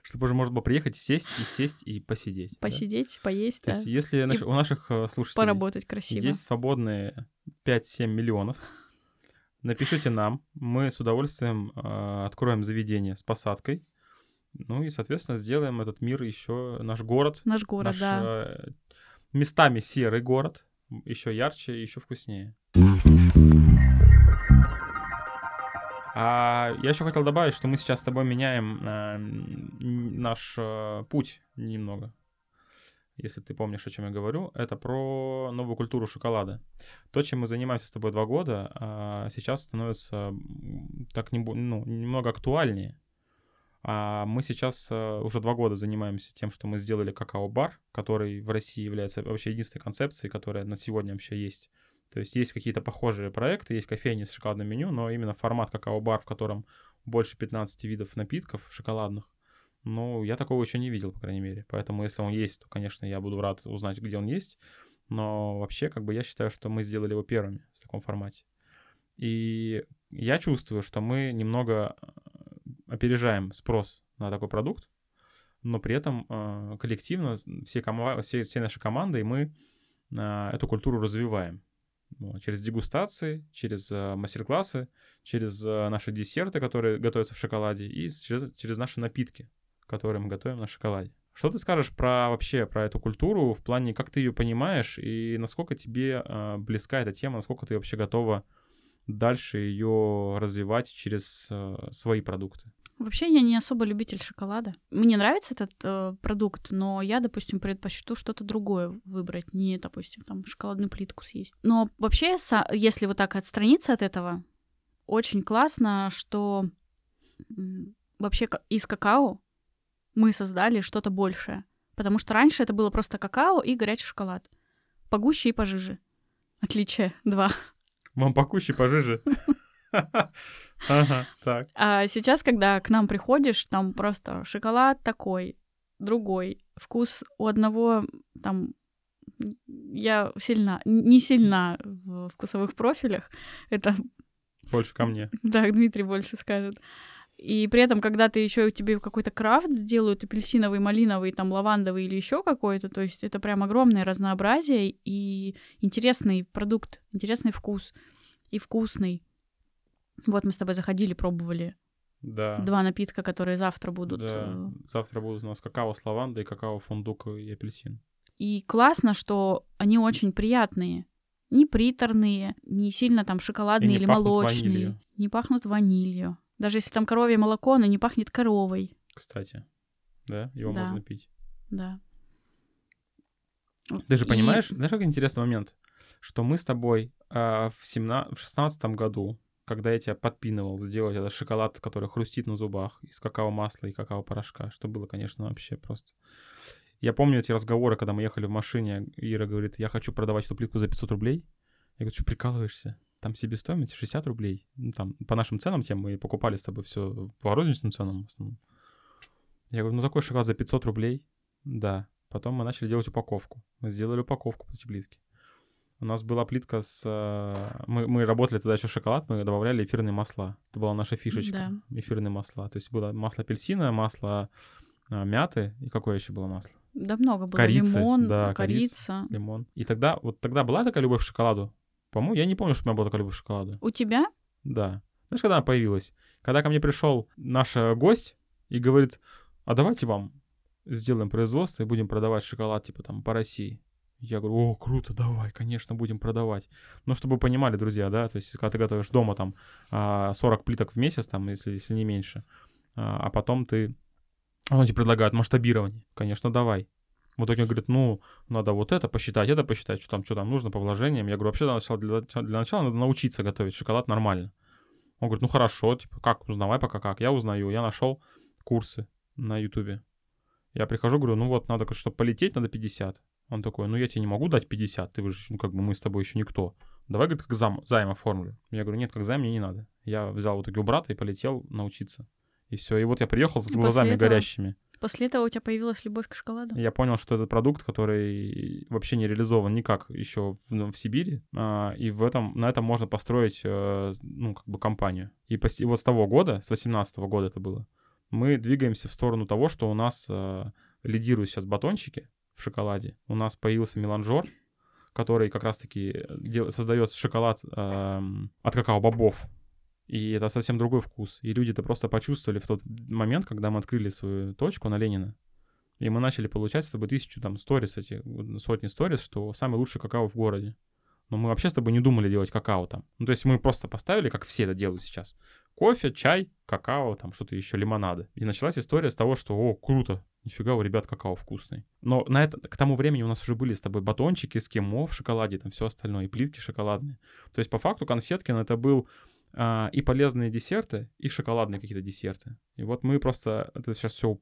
[SPEAKER 1] Чтобы уже можно было приехать, сесть и сесть и посидеть.
[SPEAKER 2] Посидеть,
[SPEAKER 1] да?
[SPEAKER 2] поесть,
[SPEAKER 1] То
[SPEAKER 2] да.
[SPEAKER 1] есть если наш, у наших э, слушателей
[SPEAKER 2] поработать красиво.
[SPEAKER 1] есть свободные 5-7 миллионов, напишите нам, мы с удовольствием э, откроем заведение с посадкой, ну и, соответственно, сделаем этот мир еще, наш город.
[SPEAKER 2] Наш город,
[SPEAKER 1] наш,
[SPEAKER 2] да.
[SPEAKER 1] Э, местами серый город, еще ярче, еще вкуснее. А я еще хотел добавить, что мы сейчас с тобой меняем э, наш э, путь немного. Если ты помнишь, о чем я говорю, это про новую культуру шоколада. То, чем мы занимаемся с тобой два года, э, сейчас становится так не, ну, немного актуальнее. А мы сейчас э, уже два года занимаемся тем, что мы сделали какао-бар, который в России является вообще единственной концепцией, которая на сегодня вообще есть то есть есть какие-то похожие проекты, есть кофейни с шоколадным меню, но именно формат какао-бар, в котором больше 15 видов напитков шоколадных, Ну, я такого еще не видел, по крайней мере. Поэтому, если он есть, то, конечно, я буду рад узнать, где он есть. Но вообще, как бы я считаю, что мы сделали его первыми в таком формате. И я чувствую, что мы немного э, опережаем спрос на такой продукт, но при этом э, коллективно все, кома- все, все наши команды, и мы э, эту культуру развиваем. Вот, через дегустации, через э, мастер-классы, через э, наши десерты, которые готовятся в шоколаде, и через, через наши напитки, которые мы готовим на шоколаде. Что ты скажешь про вообще про эту культуру в плане, как ты ее понимаешь и насколько тебе э, близка эта тема, насколько ты вообще готова дальше ее развивать через э, свои продукты?
[SPEAKER 2] Вообще я не особо любитель шоколада. Мне нравится этот э, продукт, но я, допустим, предпочту что-то другое выбрать, не, допустим, там шоколадную плитку съесть. Но вообще, если вот так отстраниться от этого, очень классно, что вообще из какао мы создали что-то большее. Потому что раньше это было просто какао и горячий шоколад. Погуще и пожиже. Отличие два.
[SPEAKER 1] Вам покуще, пожиже. Ага, так.
[SPEAKER 2] А сейчас, когда к нам приходишь, там просто шоколад такой, другой. Вкус у одного там я сильно, не сильна в вкусовых профилях. Это...
[SPEAKER 1] Больше ко мне.
[SPEAKER 2] Да, Дмитрий больше скажет. И при этом, когда ты еще тебе какой-то крафт делают, апельсиновый, малиновый, там, лавандовый или еще какой-то, то есть это прям огромное разнообразие и интересный продукт, интересный вкус и вкусный. Вот мы с тобой заходили, пробовали
[SPEAKER 1] да.
[SPEAKER 2] два напитка, которые завтра будут.
[SPEAKER 1] Да.
[SPEAKER 2] Э,
[SPEAKER 1] завтра будут у нас какао с лавандой, какао фундук и апельсин.
[SPEAKER 2] И классно, что они очень приятные. Не приторные, не сильно там шоколадные или молочные. Ванилью. Не пахнут ванилью. Даже если там коровье молоко, оно не пахнет коровой.
[SPEAKER 1] Кстати, да, его
[SPEAKER 2] да.
[SPEAKER 1] можно пить.
[SPEAKER 2] Да.
[SPEAKER 1] Ты же и... понимаешь, знаешь, как интересный момент, что мы с тобой э, в, 17, в 16 году, когда я тебя подпинывал сделать этот шоколад, который хрустит на зубах из какао-масла и какао-порошка, что было, конечно, вообще просто... Я помню эти разговоры, когда мы ехали в машине, Ира говорит, я хочу продавать эту плитку за 500 рублей. Я говорю, что прикалываешься? там себестоимость 60 рублей. Ну, там, по нашим ценам тем мы покупали с тобой все по розничным ценам в основном. Я говорю, ну такой шоколад за 500 рублей. Да. Потом мы начали делать упаковку. Мы сделали упаковку по плитки. У нас была плитка с... Э, мы, мы работали тогда еще шоколад, мы добавляли эфирные масла. Это была наша фишечка. Да. Эфирные масла. То есть было масло апельсина, масло а, мяты и какое еще было масло?
[SPEAKER 2] Да много было.
[SPEAKER 1] Корицы,
[SPEAKER 2] лимон,
[SPEAKER 1] да,
[SPEAKER 2] корица.
[SPEAKER 1] корица. Лимон. И тогда, вот тогда была такая любовь к шоколаду? По-моему, я не помню, что у меня была такая любовь к шоколаду.
[SPEAKER 2] У тебя?
[SPEAKER 1] Да. Знаешь, когда она появилась? Когда ко мне пришел наш э, гость и говорит, а давайте вам сделаем производство и будем продавать шоколад, типа там, по России. Я говорю, о, круто, давай, конечно, будем продавать. Но чтобы вы понимали, друзья, да, то есть, когда ты готовишь дома там 40 а, плиток в месяц, там, если, если не меньше, а, а потом ты... Он тебе предлагает масштабирование. Конечно, давай. В итоге он говорит, ну, надо вот это посчитать, это посчитать, что там, что там нужно по вложениям. Я говорю, вообще для начала, для, для начала надо научиться готовить шоколад нормально. Он говорит, ну хорошо, типа, как, узнавай пока как. Я узнаю, я нашел курсы на Ютубе. Я прихожу, говорю, ну вот, надо, чтобы полететь, надо 50. Он такой, ну я тебе не могу дать 50, ты же, ну как бы мы с тобой еще никто. Давай, говорит, как зам, займ оформлю. Я говорю, нет, как займ мне не надо. Я взял в итоге у брата и полетел научиться. И все. И вот я приехал с глазами этого... горящими.
[SPEAKER 2] После этого у тебя появилась любовь к шоколаду?
[SPEAKER 1] Я понял, что это продукт, который вообще не реализован никак еще в, в Сибири, а, и в этом, на этом можно построить, э, ну, как бы компанию. И, пост- и вот с того года, с 18 года это было, мы двигаемся в сторону того, что у нас э, лидируют сейчас батончики в шоколаде. У нас появился меланжор, который как раз-таки дел- создает шоколад э, от какао-бобов, и это совсем другой вкус. И люди это просто почувствовали в тот момент, когда мы открыли свою точку на Ленина. И мы начали получать с тобой тысячу там сторис, эти сотни сторис, что самый лучший какао в городе. Но мы вообще с тобой не думали делать какао там. Ну, то есть мы просто поставили, как все это делают сейчас. Кофе, чай, какао, там что-то еще, лимонады. И началась история с того, что, о, круто, нифига у ребят какао вкусный. Но на это, к тому времени у нас уже были с тобой батончики, эскимо в шоколаде, там все остальное, и плитки шоколадные. То есть по факту Конфеткин это был а, и полезные десерты, и шоколадные какие-то десерты. И вот мы просто это сейчас все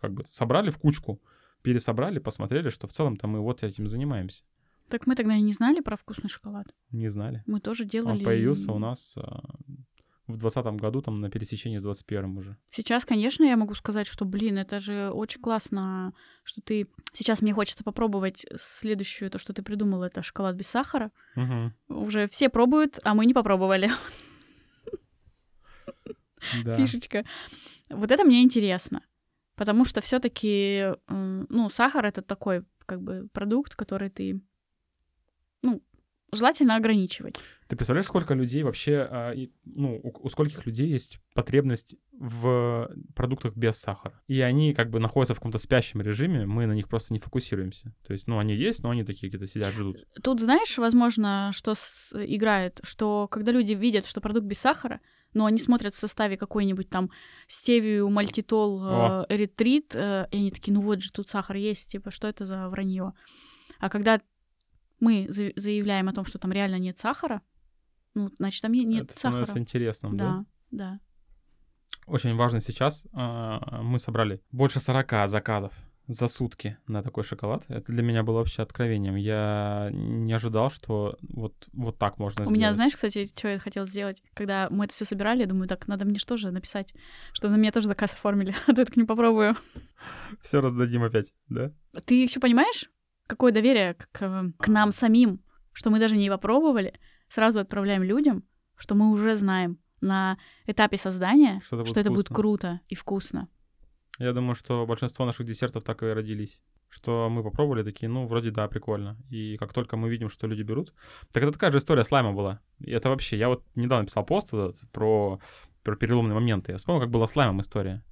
[SPEAKER 1] как бы собрали в кучку, пересобрали, посмотрели, что в целом-то мы вот этим занимаемся.
[SPEAKER 2] Так мы тогда и не знали про вкусный шоколад?
[SPEAKER 1] Не знали.
[SPEAKER 2] Мы тоже делали...
[SPEAKER 1] Он появился у нас в 2020 году, там, на пересечении с 21 уже.
[SPEAKER 2] Сейчас, конечно, я могу сказать, что, блин, это же очень классно, что ты... Сейчас мне хочется попробовать следующую, то, что ты придумал, это шоколад без сахара.
[SPEAKER 1] Угу.
[SPEAKER 2] Уже все пробуют, а мы не попробовали.
[SPEAKER 1] Да.
[SPEAKER 2] Фишечка. Вот это мне интересно. Потому что все-таки, ну, сахар это такой, как бы, продукт, который ты, желательно ограничивать.
[SPEAKER 1] Ты представляешь, сколько людей вообще, а, ну, у, у скольких людей есть потребность в продуктах без сахара? И они как бы находятся в каком-то спящем режиме, мы на них просто не фокусируемся. То есть, ну, они есть, но они такие где-то сидят, ждут.
[SPEAKER 2] Тут, знаешь, возможно, что с- играет, что когда люди видят, что продукт без сахара, но они смотрят в составе какой-нибудь там стевию, мальтитол, э, эритрит, э, и они такие, ну вот же тут сахар есть, типа, что это за вранье? А когда мы за- заявляем о том, что там реально нет сахара, ну, значит, там не- нет
[SPEAKER 1] Это становится
[SPEAKER 2] сахара.
[SPEAKER 1] интересным, да?
[SPEAKER 2] Да, да.
[SPEAKER 1] Очень важно сейчас, а, мы собрали больше 40 заказов за сутки на такой шоколад. Это для меня было вообще откровением. Я не ожидал, что вот, вот так можно
[SPEAKER 2] У
[SPEAKER 1] сделать.
[SPEAKER 2] меня, знаешь, кстати, что я хотела сделать? Когда мы это все собирали, я думаю, так, надо мне что же написать, чтобы на меня тоже заказ оформили, а то я так не попробую.
[SPEAKER 1] Все раздадим опять, да?
[SPEAKER 2] Ты еще понимаешь, какое доверие к, к- нам самим, что мы даже не попробовали, сразу отправляем людям, что мы уже знаем на этапе создания,
[SPEAKER 1] Что это
[SPEAKER 2] что
[SPEAKER 1] будет
[SPEAKER 2] это будет круто и вкусно.
[SPEAKER 1] Я думаю, что большинство наших десертов так и родились. Что мы попробовали, такие, ну, вроде да, прикольно. И как только мы видим, что люди берут... Так это такая же история с лаймом была. И это вообще... Я вот недавно писал пост вот этот про, про переломные моменты. Я вспомнил, как была с лаймом история.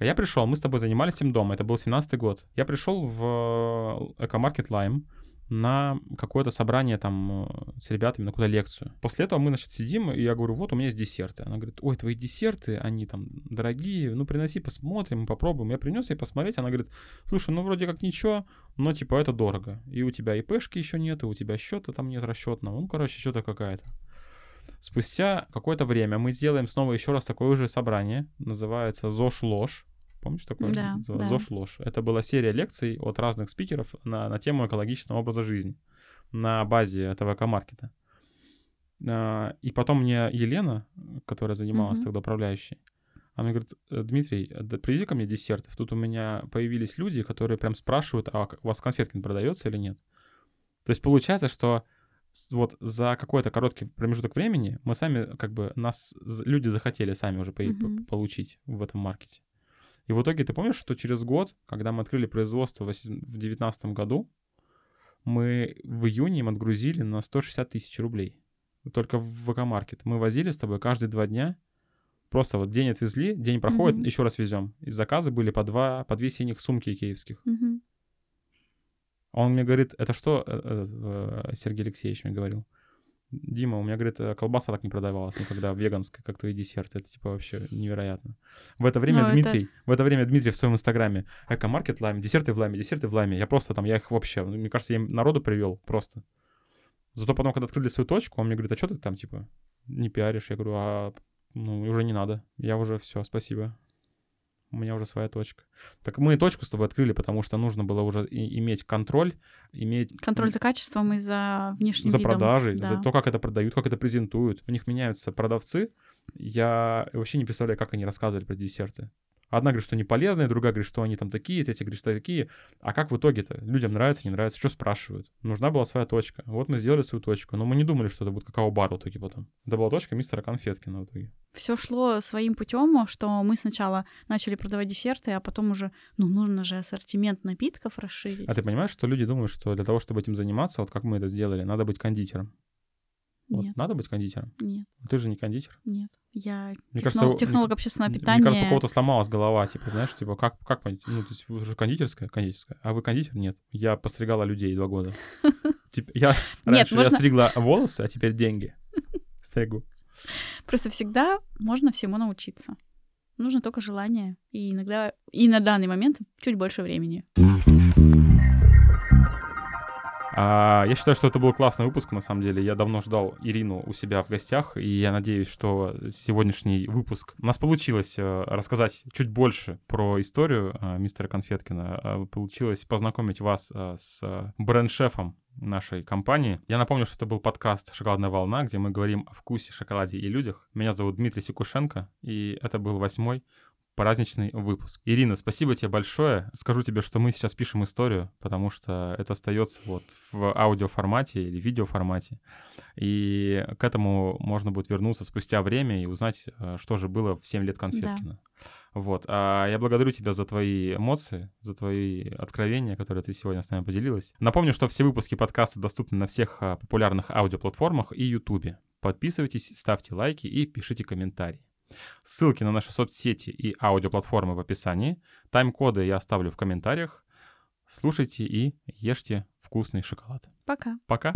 [SPEAKER 1] Я пришел, мы с тобой занимались им дома, это был 17-й год. Я пришел в э, экомаркет Лайм на какое-то собрание там э, с ребятами, на какую-то лекцию. После этого мы, значит, сидим, и я говорю, вот у меня есть десерты. Она говорит, ой, твои десерты, они там дорогие, ну приноси, посмотрим, попробуем. Я принес ей посмотреть, она говорит, слушай, ну вроде как ничего, но типа это дорого. И у тебя ИПшки еще нет, и у тебя счета там нет расчетного. Ну, короче, что-то какая-то. Спустя какое-то время мы сделаем снова еще раз такое же собрание, называется ЗОЖ ложь. Помнишь такое?
[SPEAKER 2] Да, да.
[SPEAKER 1] ЗОЖ ложь. Это была серия лекций от разных спикеров на, на тему экологичного образа жизни на базе этого экомаркета. А, И потом мне Елена, которая занималась
[SPEAKER 2] Мгм.
[SPEAKER 1] тогда управляющей, она говорит, «Э, Дмитрий, да привези ко мне десертов. Тут у меня появились люди, которые прям спрашивают, а у вас конфеткин продается или нет? То есть получается, что вот за какой-то короткий промежуток времени мы сами, как бы, нас люди захотели сами уже по- по- получить в этом маркете. И в итоге ты помнишь, что через год, когда мы открыли производство в 2019 году, мы в июне им отгрузили на 160 тысяч рублей. Только в ВК-маркет. Мы возили с тобой каждые два дня. Просто вот день отвезли, день проходит,
[SPEAKER 2] Мгм.
[SPEAKER 1] еще раз везем. И заказы были по два, по две синих сумки киевских. А Он мне говорит, это что, э, этот, э, Сергей Алексеевич мне говорил, Дима, у меня, говорит, э, колбаса так не продавалась никогда, веганская, как твои десерты. Это, типа, вообще невероятно. В это время
[SPEAKER 2] Ну, это-
[SPEAKER 1] Дмитрий, в это время Дмитрий в своем инстаграме, эко-маркет лайме, десерты в лайме, десерты в лайме. Я просто там, я их вообще, ну, мне кажется, я им народу привел просто. Зато потом, когда открыли свою точку, он мне говорит, а что ты там, типа, не пиаришь? Я говорю, а, ну, уже не надо. Я уже все, спасибо. У меня уже своя точка. Так мы и точку с тобой открыли, потому что нужно было уже и- иметь контроль, иметь
[SPEAKER 2] Контроль за качеством и за внешним
[SPEAKER 1] за
[SPEAKER 2] видом.
[SPEAKER 1] продажей,
[SPEAKER 2] Да.
[SPEAKER 1] за то, как это продают, как это презентуют. У них меняются продавцы. Я вообще не представляю, как они рассказывали про десерты. Одна говорит, что они полезные, другая говорит, что они там такие, третья говорит, что такие. А как в итоге-то? Людям нравится, не нравится, что спрашивают? Нужна была своя точка. Вот мы сделали свою точку. Но мы не думали, что это будет какао-бар в итоге потом. Это была точка мистера Конфеткина в итоге.
[SPEAKER 2] Все шло своим путем, что мы сначала начали продавать десерты, а потом уже, ну, нужно же ассортимент напитков расширить.
[SPEAKER 1] А ты понимаешь, что люди думают, что для того, чтобы этим заниматься, вот как мы это сделали, надо быть кондитером? Вот
[SPEAKER 2] Нет,
[SPEAKER 1] надо быть кондитером?
[SPEAKER 2] нет,
[SPEAKER 1] Ты же не кондитер.
[SPEAKER 2] нет. Я
[SPEAKER 1] Мне
[SPEAKER 2] техно-
[SPEAKER 1] кажется,
[SPEAKER 2] технолог общественного
[SPEAKER 1] Мне
[SPEAKER 2] питания.
[SPEAKER 1] кажется, у кого-то сломалась голова, типа, знаешь, типа, как, как понять? Ну, то есть вы же кондитерская, кондитерская, а вы кондитер? Нет. Я постригала людей два года. Я раньше я стригла волосы, а теперь деньги стригу.
[SPEAKER 2] Просто всегда можно всему научиться. Нужно только желание. И иногда, и на данный момент чуть больше времени.
[SPEAKER 1] А, я считаю, что это был классный выпуск, на самом деле. Я давно ждал Ирину у себя в гостях, и я надеюсь, что сегодняшний выпуск... У нас получилось э, рассказать чуть больше про историю э, мистера Конфеткина. Э, Получилось познакомить вас с бренд-шефом нашей компании. Я напомню, что это был подкаст «Шоколадная волна», где мы говорим о вкусе, шоколаде и людях. Меня зовут Дмитрий Сикушенко, и это был восьмой праздничный выпуск. Ирина, спасибо тебе большое. Скажу тебе, что мы сейчас пишем историю, потому что это остается вот в аудиоформате или видеоформате. И к этому можно будет вернуться спустя время и узнать, э, что же было в 7 лет Конфеткина. Да. Вот. А я благодарю тебя за твои эмоции, за твои откровения, которые ты сегодня с нами поделилась. Напомню, что все выпуски подкаста доступны на всех а, популярных аудиоплатформах и Ютубе. Подписывайтесь, ставьте лайки и пишите комментарии. Ссылки на наши соцсети и аудиоплатформы в описании. Тайм-коды я оставлю в комментариях. Слушайте и ешьте вкусный шоколад.
[SPEAKER 2] Пока.
[SPEAKER 1] Пока.